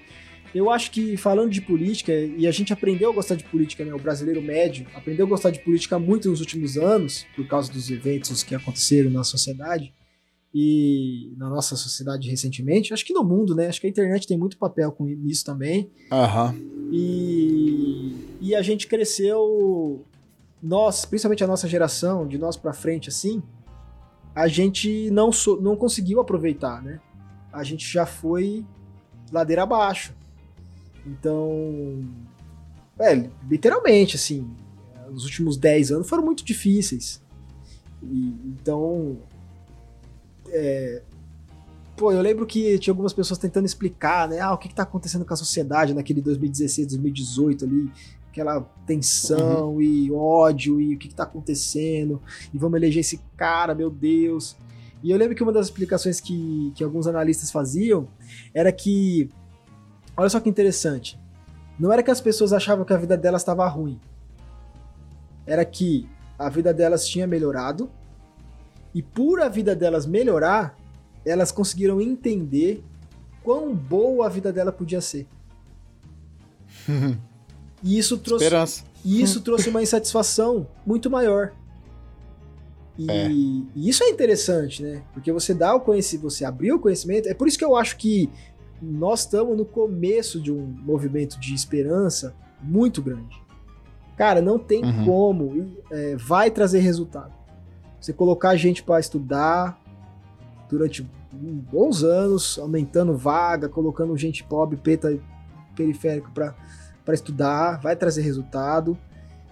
Eu acho que falando de política, e a gente aprendeu a gostar de política, né? O brasileiro médio aprendeu a gostar de política muito nos últimos anos, por causa dos eventos que aconteceram na sociedade e na nossa sociedade recentemente. Acho que no mundo, né? Acho que a internet tem muito papel com isso também. Uhum. E, e a gente cresceu, nós, principalmente a nossa geração, de nós para frente, assim, a gente não, so, não conseguiu aproveitar, né? A gente já foi ladeira abaixo. Então, é, literalmente, assim, os últimos 10 anos foram muito difíceis. E, então, é, pô, eu lembro que tinha algumas pessoas tentando explicar, né, ah, o que está acontecendo com a sociedade naquele 2016, 2018 ali, aquela tensão uhum. e ódio e o que está acontecendo, e vamos eleger esse cara, meu Deus. E eu lembro que uma das explicações que, que alguns analistas faziam era que Olha só que interessante. Não era que as pessoas achavam que a vida delas estava ruim. Era que a vida delas tinha melhorado e por a vida delas melhorar, elas conseguiram entender quão boa a vida dela podia ser. <laughs> e isso trouxe Esperança. E isso trouxe uma insatisfação muito maior. E, é. e, isso é interessante, né? Porque você dá o conhecimento, você abriu o conhecimento. É por isso que eu acho que nós estamos no começo de um movimento de esperança muito grande. Cara, não tem uhum. como, é, vai trazer resultado. Você colocar gente para estudar durante bons anos, aumentando vaga, colocando gente pobre, preta, periférico para estudar, vai trazer resultado.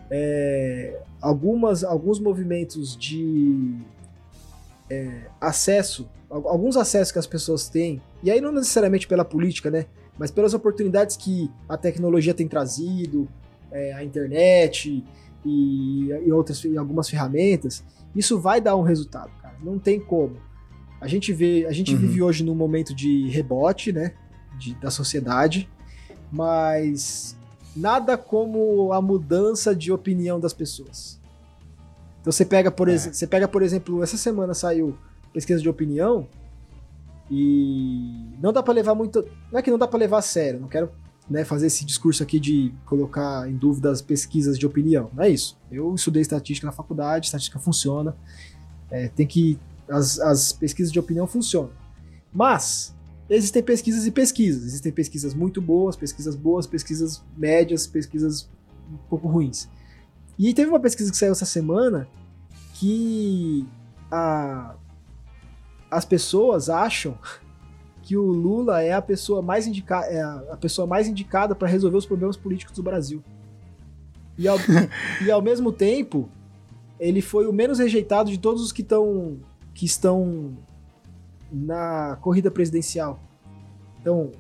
É, algumas, alguns movimentos de é, acesso, alguns acessos que as pessoas têm, e aí não necessariamente pela política, né? Mas pelas oportunidades que a tecnologia tem trazido, é, a internet e, e outras e algumas ferramentas, isso vai dar um resultado, cara. Não tem como. A gente vê, a gente uhum. vive hoje num momento de rebote, né, de, da sociedade, mas nada como a mudança de opinião das pessoas. Então você pega, por, é. você pega, por exemplo, essa semana saiu pesquisa de opinião e não dá para levar muito, não é que não dá para levar a sério, não quero né, fazer esse discurso aqui de colocar em dúvida as pesquisas de opinião, não é isso. Eu estudei estatística na faculdade, estatística funciona, é, tem que as, as pesquisas de opinião funcionam. Mas existem pesquisas e pesquisas. Existem pesquisas muito boas, pesquisas boas, pesquisas médias, pesquisas um pouco ruins. E teve uma pesquisa que saiu essa semana que a, as pessoas acham que o Lula é a pessoa mais, indica, é a, pessoa mais indicada para resolver os problemas políticos do Brasil. E ao, <laughs> e ao mesmo tempo, ele foi o menos rejeitado de todos os que estão que estão na corrida presidencial. Então,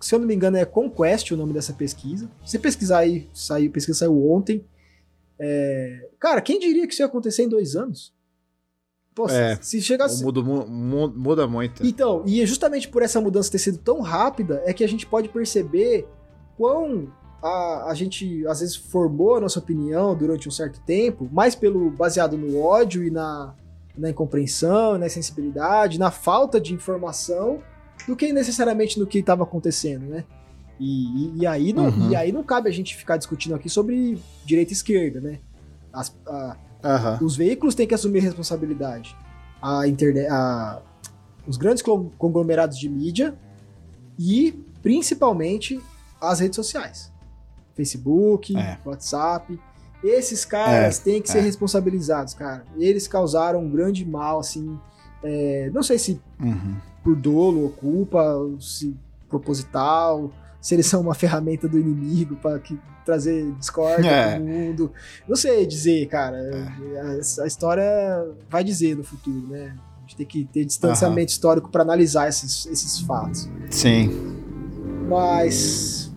se eu não me engano, é Conquest o nome dessa pesquisa. Se pesquisar aí, saiu, a pesquisa saiu ontem. É... Cara, quem diria que isso ia acontecer em dois anos? Pô, é, se chegasse. Muda, muda muito. Então, e é justamente por essa mudança ter sido tão rápida, é que a gente pode perceber quão a, a gente às vezes formou a nossa opinião durante um certo tempo, mais pelo baseado no ódio e na, na incompreensão, na sensibilidade, na falta de informação, do que necessariamente no que estava acontecendo, né? E, e, e aí não, uhum. e aí não cabe a gente ficar discutindo aqui sobre direita e esquerda, né? As, a, uhum. Os veículos têm que assumir responsabilidade. A internet, a, os grandes conglomerados de mídia e principalmente as redes sociais. Facebook, é. WhatsApp. Esses caras é, têm que ser é. responsabilizados, cara. Eles causaram um grande mal, assim. É, não sei se uhum. por dolo ou culpa, se proposital, se eles são uma ferramenta do inimigo para trazer discórdia é. no mundo. Não sei dizer, cara. É. A, a, história vai dizer no futuro, né? A gente tem que ter distanciamento uhum. histórico para analisar esses, esses fatos. Sim. Mas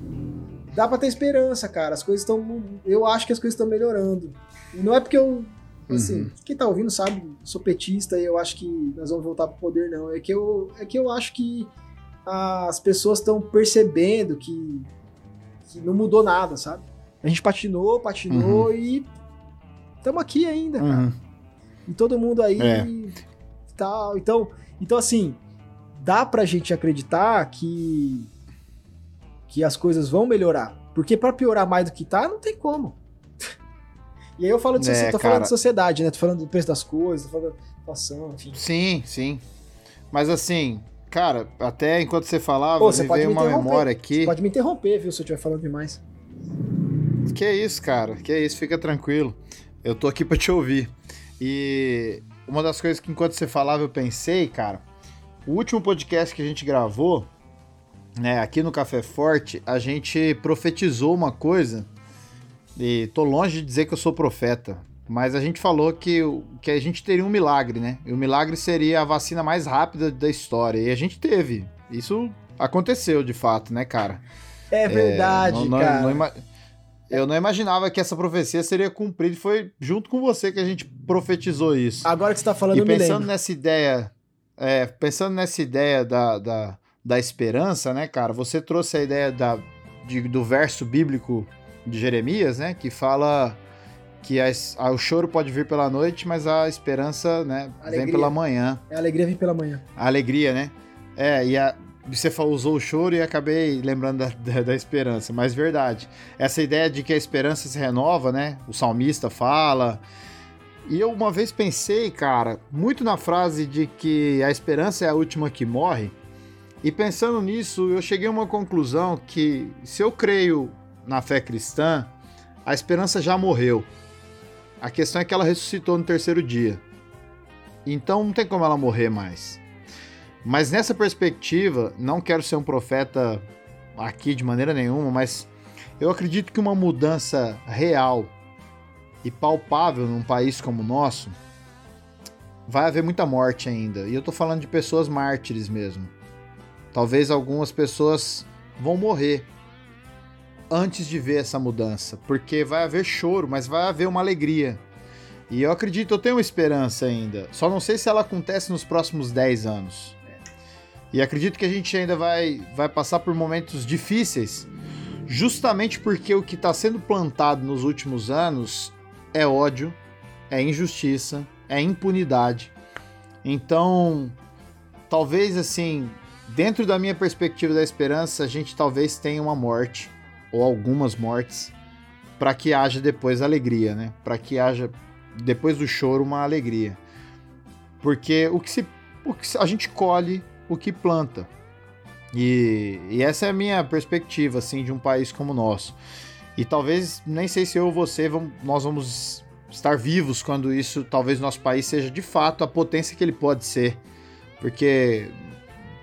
dá pra ter esperança, cara. As coisas estão. Eu acho que as coisas estão melhorando. E não é porque eu. Assim, uhum. quem tá ouvindo sabe, sou petista e eu acho que nós vamos voltar pro poder, não. É que eu, é que eu acho que as pessoas estão percebendo que, que não mudou nada, sabe? A gente patinou, patinou uhum. e estamos aqui ainda, uhum. cara. E todo mundo aí é. tal. Então, então, assim, dá pra gente acreditar que que as coisas vão melhorar. Porque para piorar mais do que tá, não tem como. <laughs> e aí eu falo de é, tô cara... falando de sociedade, né? Tô falando do preço das coisas, tô falando da inflação, enfim. Sim, sim. Mas assim, cara, até enquanto você falava, Pô, você pode me uma memória aqui. Você pode me interromper, viu, se eu estiver falando demais. Que isso, cara. Que isso, fica tranquilo. Eu tô aqui para te ouvir. E uma das coisas que enquanto você falava eu pensei, cara, o último podcast que a gente gravou, né, aqui no Café Forte, a gente profetizou uma coisa, e tô longe de dizer que eu sou profeta, mas a gente falou que, que a gente teria um milagre, né? E o milagre seria a vacina mais rápida da história. E a gente teve. Isso aconteceu de fato, né, cara? É verdade, é, não, não, cara. Não, eu não imaginava que essa profecia seria cumprida. Foi junto com você que a gente profetizou isso. Agora que você tá falando, e pensando nessa ideia, é, pensando nessa ideia da, da, da esperança, né, cara? Você trouxe a ideia da, de, do verso bíblico de Jeremias, né? Que fala que a, a, o choro pode vir pela noite, mas a esperança, né, alegria. vem pela manhã. É, a alegria vem pela manhã. A alegria, né? É, e a, você usou o choro e acabei lembrando da, da, da, esperança, mas verdade. Essa ideia de que a esperança se renova, né? O salmista fala. E eu uma vez pensei, cara, muito na frase de que a esperança é a última que morre. E pensando nisso, eu cheguei a uma conclusão que se eu creio na fé cristã, a esperança já morreu. A questão é que ela ressuscitou no terceiro dia. Então não tem como ela morrer mais. Mas nessa perspectiva, não quero ser um profeta aqui de maneira nenhuma, mas eu acredito que uma mudança real e palpável num país como o nosso, vai haver muita morte ainda. E eu tô falando de pessoas mártires mesmo. Talvez algumas pessoas vão morrer antes de ver essa mudança, porque vai haver choro, mas vai haver uma alegria. E eu acredito, eu tenho esperança ainda. Só não sei se ela acontece nos próximos 10 anos. E acredito que a gente ainda vai, vai passar por momentos difíceis, justamente porque o que está sendo plantado nos últimos anos é ódio, é injustiça, é impunidade. Então, talvez assim, dentro da minha perspectiva da esperança, a gente talvez tenha uma morte ou algumas mortes para que haja depois alegria, né? Para que haja depois do choro uma alegria. Porque o que se o que a gente colhe o que planta. E, e essa é a minha perspectiva assim de um país como o nosso. E talvez, nem sei se eu ou você, vamos, nós vamos estar vivos quando isso, talvez nosso país seja de fato a potência que ele pode ser. Porque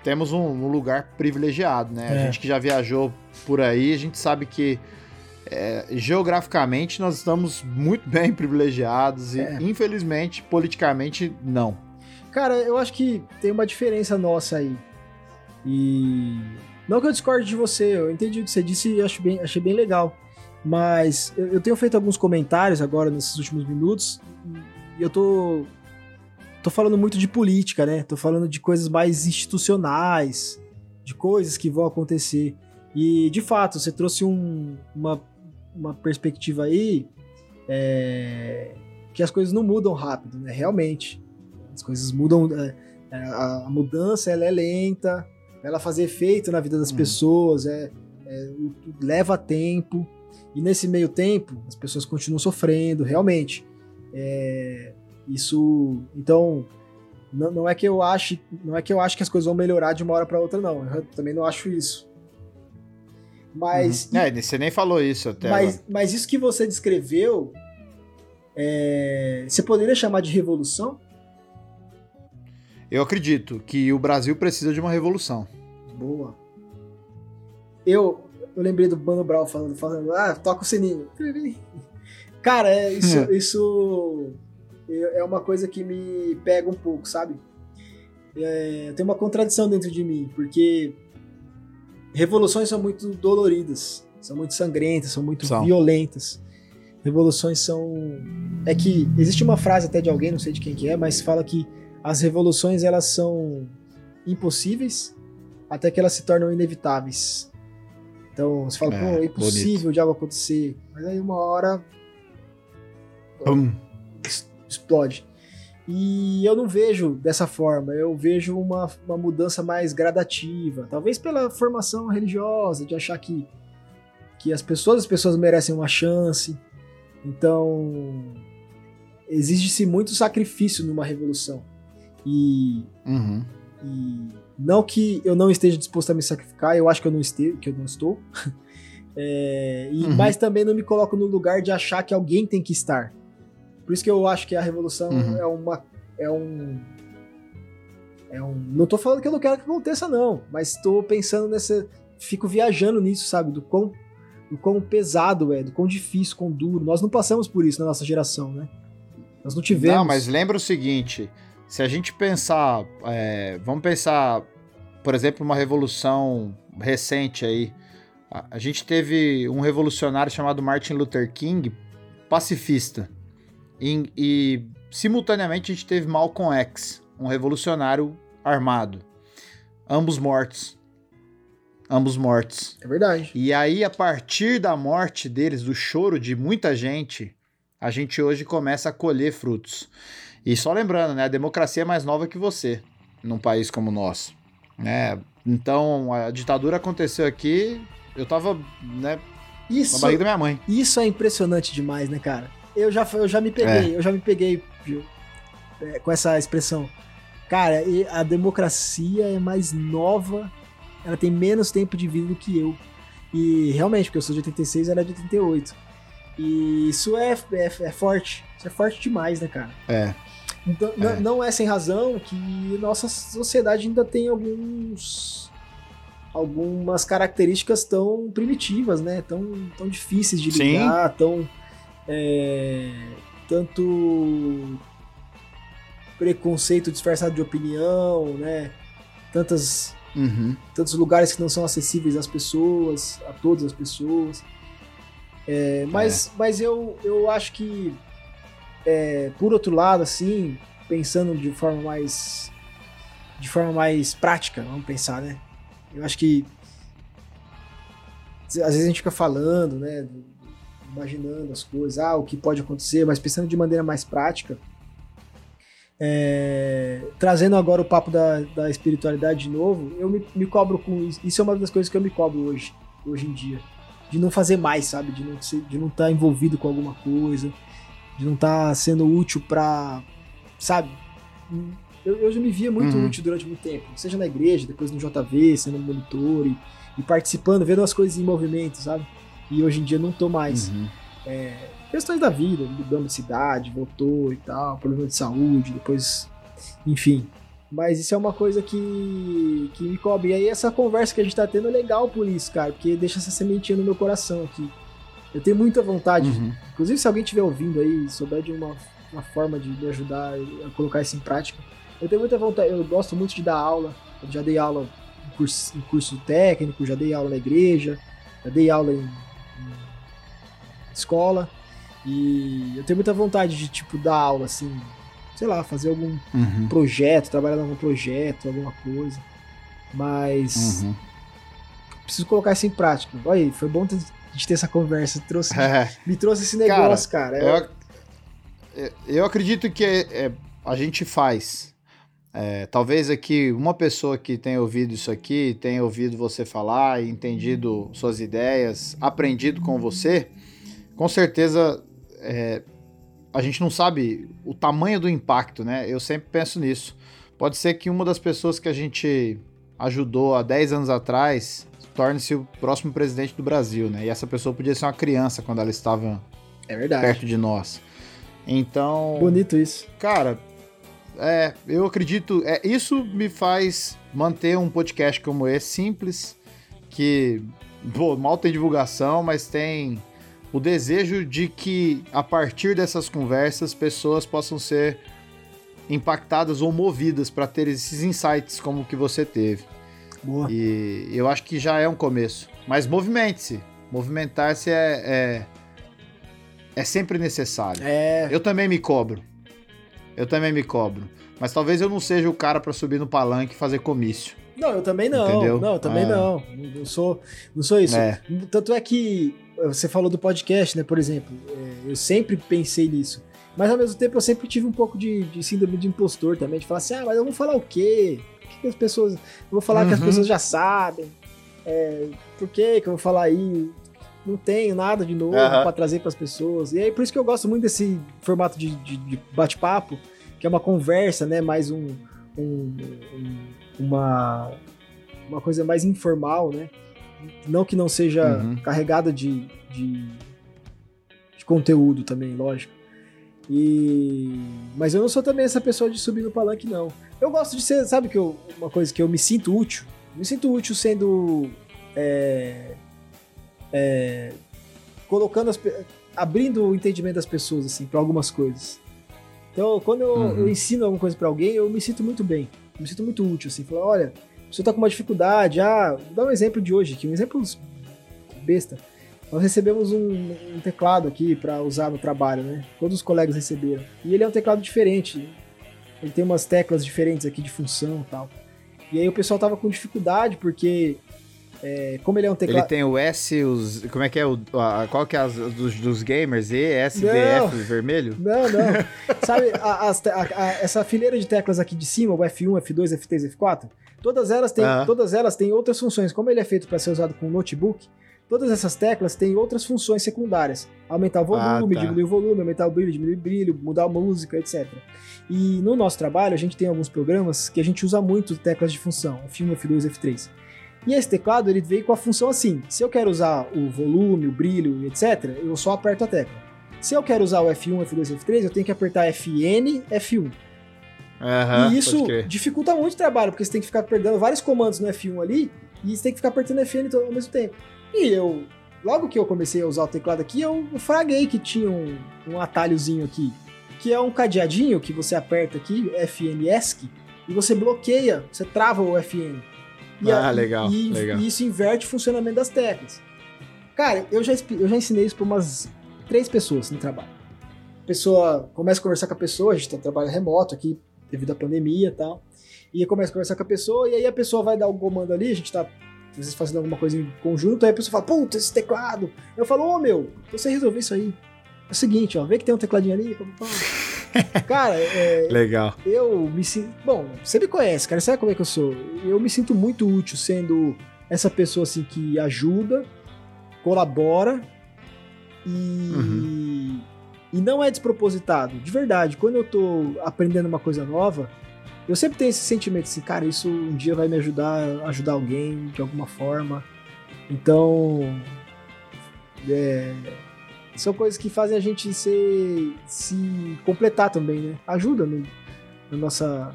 temos um, um lugar privilegiado, né? É. A gente que já viajou por aí, a gente sabe que é, geograficamente nós estamos muito <laughs> bem privilegiados e, é. infelizmente, politicamente, não. Cara, eu acho que tem uma diferença nossa aí. E. Não que eu discorde de você, eu entendi o que você disse e acho bem, achei bem legal. Mas eu, eu tenho feito alguns comentários agora nesses últimos minutos e eu tô tô falando muito de política, né? Tô falando de coisas mais institucionais, de coisas que vão acontecer. E, de fato, você trouxe um, uma, uma perspectiva aí é, que as coisas não mudam rápido, né? Realmente. As coisas mudam. É, é a, a, mudança ela é lenta, ela fazer efeito na vida das hum. pessoas, é, é, leva tempo. E nesse meio tempo, as pessoas continuam sofrendo, realmente. É, isso, então, não, não, é que eu ache, não é que eu acho que as coisas vão melhorar de uma hora para outra, não. Eu também não acho isso. Mas uhum. é, você nem falou isso até. Mas, mas isso que você descreveu, é, você poderia chamar de revolução? Eu acredito que o Brasil precisa de uma revolução. Boa. Eu, eu lembrei do Mano Brown falando, falando, ah, toca o sininho. <laughs> Cara, é, isso, isso é uma coisa que me pega um pouco, sabe? É, tem uma contradição dentro de mim, porque revoluções são muito doloridas, são muito sangrentas, são muito são. violentas. Revoluções são. É que existe uma frase até de alguém, não sei de quem que é, mas fala que as revoluções elas são impossíveis até que elas se tornam inevitáveis. Então, você fala, é, pô, é impossível bonito. de algo acontecer. Mas aí uma hora. Pum. Explode. E eu não vejo dessa forma, eu vejo uma, uma mudança mais gradativa. Talvez pela formação religiosa, de achar que, que as pessoas as pessoas merecem uma chance. Então, exige-se muito sacrifício numa revolução. E, uhum. e não que eu não esteja disposto a me sacrificar, eu acho que eu não, este, que eu não estou. <laughs> é, e, uhum. Mas também não me coloco no lugar de achar que alguém tem que estar. Por isso que eu acho que a revolução uhum. é uma. É um. É um. Não tô falando que eu não quero que aconteça, não. Mas tô pensando nessa. Fico viajando nisso, sabe? Do quão, do quão pesado é, do quão difícil, quão duro. Nós não passamos por isso na nossa geração, né? Nós não tivemos. Não, mas lembra o seguinte: se a gente pensar, é, vamos pensar, por exemplo, uma revolução recente aí. A, a gente teve um revolucionário chamado Martin Luther King, pacifista. E, e simultaneamente a gente teve Malcolm X, um revolucionário armado. Ambos mortos. Ambos mortos. É verdade. E aí, a partir da morte deles, do choro de muita gente, a gente hoje começa a colher frutos. E só lembrando, né, a democracia é mais nova que você num país como o nosso, né? Então, a ditadura aconteceu aqui, eu tava, né, isso, na barriga da minha mãe. Isso é impressionante demais, né, cara? Eu já, eu já me peguei, é. eu já me peguei viu, é, com essa expressão. Cara, a democracia é mais nova, ela tem menos tempo de vida do que eu. E realmente, porque eu sou de 86 ela é de 88. E isso é, é, é forte. Isso é forte demais, né, cara? É. Então, é. não é sem razão que nossa sociedade ainda tem alguns algumas características tão primitivas, né? Tão, tão difíceis de lidar, Sim. tão é, tanto preconceito disfarçado de opinião, né? Tantas uhum. tantos lugares que não são acessíveis às pessoas, a todas as pessoas. É, mas, é. mas eu, eu acho que é, por outro lado, assim, pensando de forma mais de forma mais prática, vamos pensar, né? Eu acho que às vezes a gente fica falando, né, imaginando as coisas, ah, o que pode acontecer, mas pensando de maneira mais prática, é, trazendo agora o papo da, da espiritualidade de novo, eu me, me, cobro com isso. Isso é uma das coisas que eu me cobro hoje, hoje em dia. De não fazer mais, sabe? De não estar de não tá envolvido com alguma coisa, de não estar tá sendo útil pra. Sabe? Eu, eu já me via muito uhum. útil durante muito tempo, seja na igreja, depois no JV, sendo monitor e, e participando, vendo as coisas em movimento, sabe? E hoje em dia não tô mais. Uhum. É, questões da vida, mudando de cidade, voltou e tal, problema de saúde, depois. Enfim. Mas isso é uma coisa que, que me cobre. E aí essa conversa que a gente tá tendo é legal por isso, cara, porque deixa essa sementinha no meu coração aqui. Eu tenho muita vontade. Uhum. Inclusive, se alguém estiver ouvindo aí, souber de uma, uma forma de me ajudar a colocar isso em prática, eu tenho muita vontade. Eu gosto muito de dar aula. Eu já dei aula em curso, em curso técnico, já dei aula na igreja, já dei aula em, em escola. E eu tenho muita vontade de, tipo, dar aula, assim, sei lá, fazer algum uhum. projeto, trabalhar em algum projeto, alguma coisa. Mas. Uhum. Preciso colocar isso em prática. Olha aí, foi bom ter gente ter essa conversa. Trouxe, é. Me trouxe esse negócio, cara. cara. Eu, eu acredito que é, é, a gente faz. É, talvez aqui uma pessoa que tenha ouvido isso aqui, tenha ouvido você falar, entendido suas ideias, aprendido com você, com certeza é, a gente não sabe o tamanho do impacto, né? Eu sempre penso nisso. Pode ser que uma das pessoas que a gente ajudou há 10 anos atrás torne-se o próximo presidente do Brasil, né? E essa pessoa podia ser uma criança quando ela estava é verdade. perto de nós. Então. Bonito isso. Cara, é, eu acredito. É, isso me faz manter um podcast como esse, simples, que pô, mal tem divulgação, mas tem o desejo de que a partir dessas conversas pessoas possam ser impactadas ou movidas para ter esses insights como o que você teve. Boa. E eu acho que já é um começo. Mas movimente-se. Movimentar-se é, é, é, sempre necessário. É. Eu também me cobro. Eu também me cobro. Mas talvez eu não seja o cara para subir no palanque e fazer comício. Não, eu também não. Entendeu? Não, eu também é. não. Não sou, não sou isso. É. Tanto é que você falou do podcast, né, por exemplo. É, eu sempre pensei nisso. Mas ao mesmo tempo eu sempre tive um pouco de, de síndrome de impostor também, de falar assim, ah, mas eu vou falar o quê? que as pessoas. Eu vou falar uhum. que as uhum. pessoas já sabem. É, por que, que eu vou falar aí? Não tenho nada de novo uhum. para trazer para as pessoas. E aí, por isso que eu gosto muito desse formato de, de, de bate-papo, que é uma conversa, né? Mais um, um, um, uma, uma coisa mais informal, né? Não que não seja uhum. carregada de, de, de conteúdo também, lógico. E mas eu não sou também essa pessoa de subir no palanque não. Eu gosto de ser, sabe que eu, uma coisa que eu me sinto útil. Me sinto útil sendo é, é, colocando as, abrindo o entendimento das pessoas assim para algumas coisas. Então, quando eu, uhum. eu ensino alguma coisa para alguém, eu me sinto muito bem. Me sinto muito útil assim, falar, olha, você tá com uma dificuldade, ah, vou dar um exemplo de hoje aqui, um exemplo besta. Nós recebemos um, um teclado aqui para usar no trabalho, né? Todos os colegas receberam. E ele é um teclado diferente. Ele tem umas teclas diferentes aqui de função e tal. E aí o pessoal tava com dificuldade porque é, como ele é um teclado. Ele tem o S, os. Como é que é? O, a, qual que é as dos, dos gamers? E, S, não, F, vermelho? Não, não. <laughs> Sabe, a, a, essa fileira de teclas aqui de cima, o F1, F2, F3, F4, todas elas têm, ah. todas elas têm outras funções. Como ele é feito para ser usado com notebook, todas essas teclas têm outras funções secundárias. Aumentar o volume, ah, tá. diminuir o volume, aumentar o brilho, diminuir o brilho, mudar a música, etc. E no nosso trabalho, a gente tem alguns programas que a gente usa muito teclas de função, F1, F2, F3. E esse teclado, ele veio com a função assim, se eu quero usar o volume, o brilho, etc., eu só aperto a tecla. Se eu quero usar o F1, F2, F3, eu tenho que apertar Fn, F1. Uhum, e isso dificulta muito o trabalho, porque você tem que ficar perdendo vários comandos no F1 ali e você tem que ficar apertando Fn ao mesmo tempo. E eu, logo que eu comecei a usar o teclado aqui, eu fraguei que tinha um, um atalhozinho aqui, que é um cadeadinho que você aperta aqui, FN ESC, e você bloqueia, você trava o FN. E ah, a, legal, e, legal. E isso inverte o funcionamento das teclas. Cara, eu já, eu já ensinei isso para umas três pessoas no trabalho. A pessoa começa a conversar com a pessoa, a gente tá trabalho remoto aqui, devido à pandemia e tal. E começa a conversar com a pessoa, e aí a pessoa vai dar um comando ali, a gente tá às vezes fazendo alguma coisa em conjunto, aí a pessoa fala, puta, esse teclado. Eu falo, ô oh, meu, você resolver isso aí. É o seguinte, ó, vê que tem um tecladinho ali. <laughs> Cara, é, legal. Eu me sinto. Bom, você me conhece, cara, sabe como é que eu sou? Eu me sinto muito útil sendo essa pessoa assim que ajuda, colabora e. Uhum. E não é despropositado, de verdade. Quando eu tô aprendendo uma coisa nova, eu sempre tenho esse sentimento assim, cara, isso um dia vai me ajudar, ajudar alguém de alguma forma. Então, é, são coisas que fazem a gente ser, se completar também, né? Ajuda no, na nossa.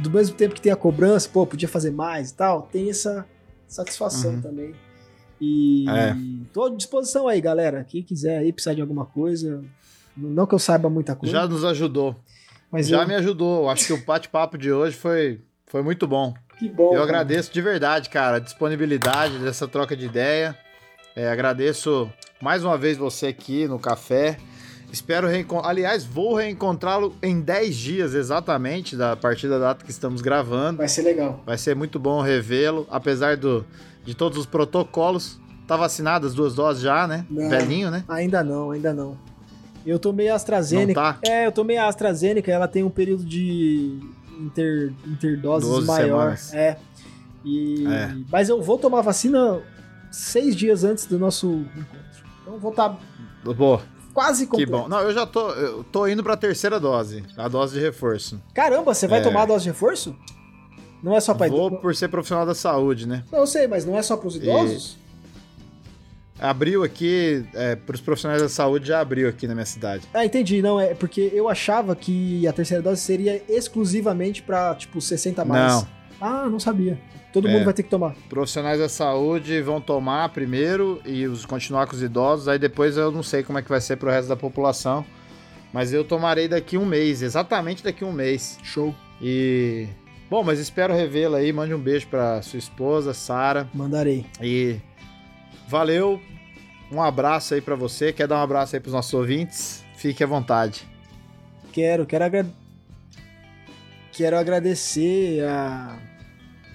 Do mesmo tempo que tem a cobrança, pô, podia fazer mais e tal, tem essa satisfação uhum. também. E é. tô à disposição aí, galera. Quem quiser aí precisar de alguma coisa, não que eu saiba muita coisa. Já nos ajudou. Mas Já eu... me ajudou. Acho que o bate-papo de hoje foi, foi muito bom. Que bom. Eu cara. agradeço de verdade, cara, a disponibilidade dessa troca de ideia. É, agradeço mais uma vez você aqui no café. Espero reencontrar. Aliás, vou reencontrá-lo em 10 dias exatamente, da partir da data que estamos gravando. Vai ser legal. Vai ser muito bom revê-lo, apesar do, de todos os protocolos. Tá vacinado as duas doses já, né? Não, Velhinho, né? Ainda não, ainda não. Eu tomei a AstraZeneca. Tá? É, eu tomei a AstraZeneca, ela tem um período de inter, interdoses maior. Semanas. É. E, é. Mas eu vou tomar vacina seis dias antes do nosso encontro. Então vou estar. Tá Boa. Quase completo. Que bom. Não, eu já tô, eu tô indo pra terceira dose, a dose de reforço. Caramba, você vai é. tomar a dose de reforço? Não é só pra Vou por ser profissional da saúde, né? Não, eu sei, mas não é só pros idosos? E... Abriu aqui, é, para os profissionais da saúde já abriu aqui na minha cidade. Ah, entendi. Não, é porque eu achava que a terceira dose seria exclusivamente para tipo, 60 mais. Não. Ah, não sabia. Todo é, mundo vai ter que tomar. Profissionais da saúde vão tomar primeiro e os continuar com os idosos, aí depois eu não sei como é que vai ser pro resto da população. Mas eu tomarei daqui um mês, exatamente daqui um mês. Show. E. Bom, mas espero revê-la aí. Mande um beijo pra sua esposa, Sara. Mandarei. E Valeu, um abraço aí para você. Quer dar um abraço aí pros nossos ouvintes? Fique à vontade. Quero, quero, agra... quero agradecer a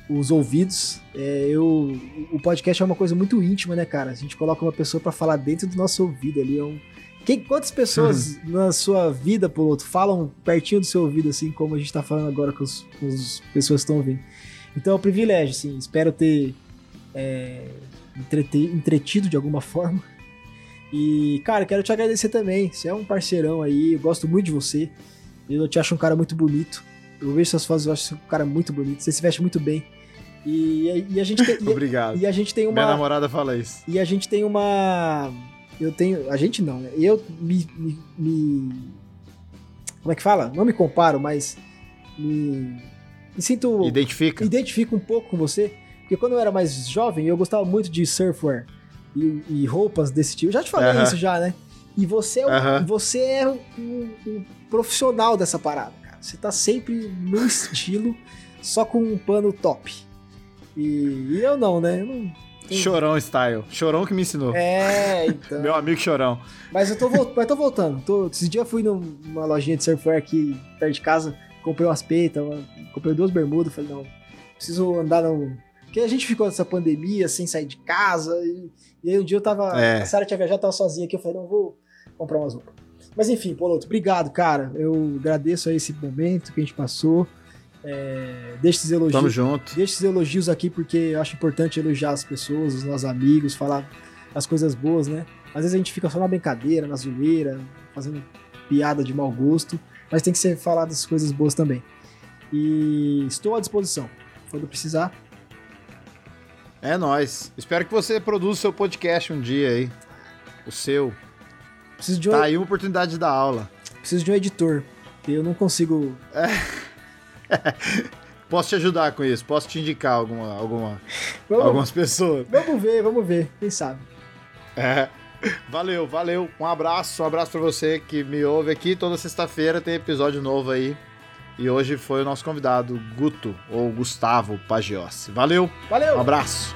os ouvidos. É, eu, o podcast é uma coisa muito íntima, né, cara? A gente coloca uma pessoa para falar dentro do nosso ouvido ali. É um... Quem, quantas pessoas <laughs> na sua vida, piloto, falam pertinho do seu ouvido, assim, como a gente tá falando agora com, os, com as pessoas que estão ouvindo? Então é um privilégio, assim. Espero ter é, entretido de alguma <laughs> forma. E, cara, quero te agradecer também. Você é um parceirão aí, eu gosto muito de você. Eu te acho um cara muito bonito. Eu vejo suas fotos, eu acho um cara muito bonito. Você se veste muito bem. E, e a gente tem. <laughs> Obrigado. E a gente tem uma. Minha namorada fala isso. E a gente tem uma. Eu tenho. A gente não, né? Eu me, me, me. Como é que fala? Não me comparo, mas. Me. Me sinto. Identifica. Identifico um pouco com você. Porque quando eu era mais jovem, eu gostava muito de surfwear e, e roupas desse tipo. Eu já te falei uh -huh. isso já, né? E você é, um, uh -huh. você é um, um, profissional dessa parada, cara. Você tá sempre no <laughs> estilo, só com um pano top. E, e eu não, né? Eu não, Chorão style. Chorão que me ensinou. É, então. Meu amigo Chorão. Mas eu tô, mas tô voltando. Tô, esse dia eu fui numa lojinha de surfwear aqui perto de casa, comprei umas peitas, comprei duas bermudas, falei, não, preciso andar no, porque a gente ficou nessa pandemia, sem sair de casa. E, e aí um dia eu tava. É. A Sarah tinha viajado, tava sozinha aqui. Eu falei, não, vou comprar umas roupas. Mas enfim, Poloto, obrigado, cara. Eu agradeço a esse momento que a gente passou. É, deixa esses elogios. Tamo junto. Elogios aqui, porque eu acho importante elogiar as pessoas, os nossos amigos, falar as coisas boas, né? Às vezes a gente fica só na brincadeira, na zoeira, fazendo piada de mau gosto, mas tem que ser falado das coisas boas também. E estou à disposição. Quando precisar, é nós. Espero que você produza o seu podcast um dia aí. O seu. Preciso de um... Tá aí uma oportunidade da aula. Preciso de um editor. Eu não consigo. É. <laughs> posso te ajudar com isso, posso te indicar alguma, alguma, vamos, algumas pessoas. Vamos ver, vamos ver, quem sabe. É. Valeu, valeu. Um abraço, um abraço para você que me ouve aqui. Toda sexta-feira tem episódio novo aí. E hoje foi o nosso convidado, Guto, ou Gustavo Pagiossi. Valeu! Valeu! Um abraço!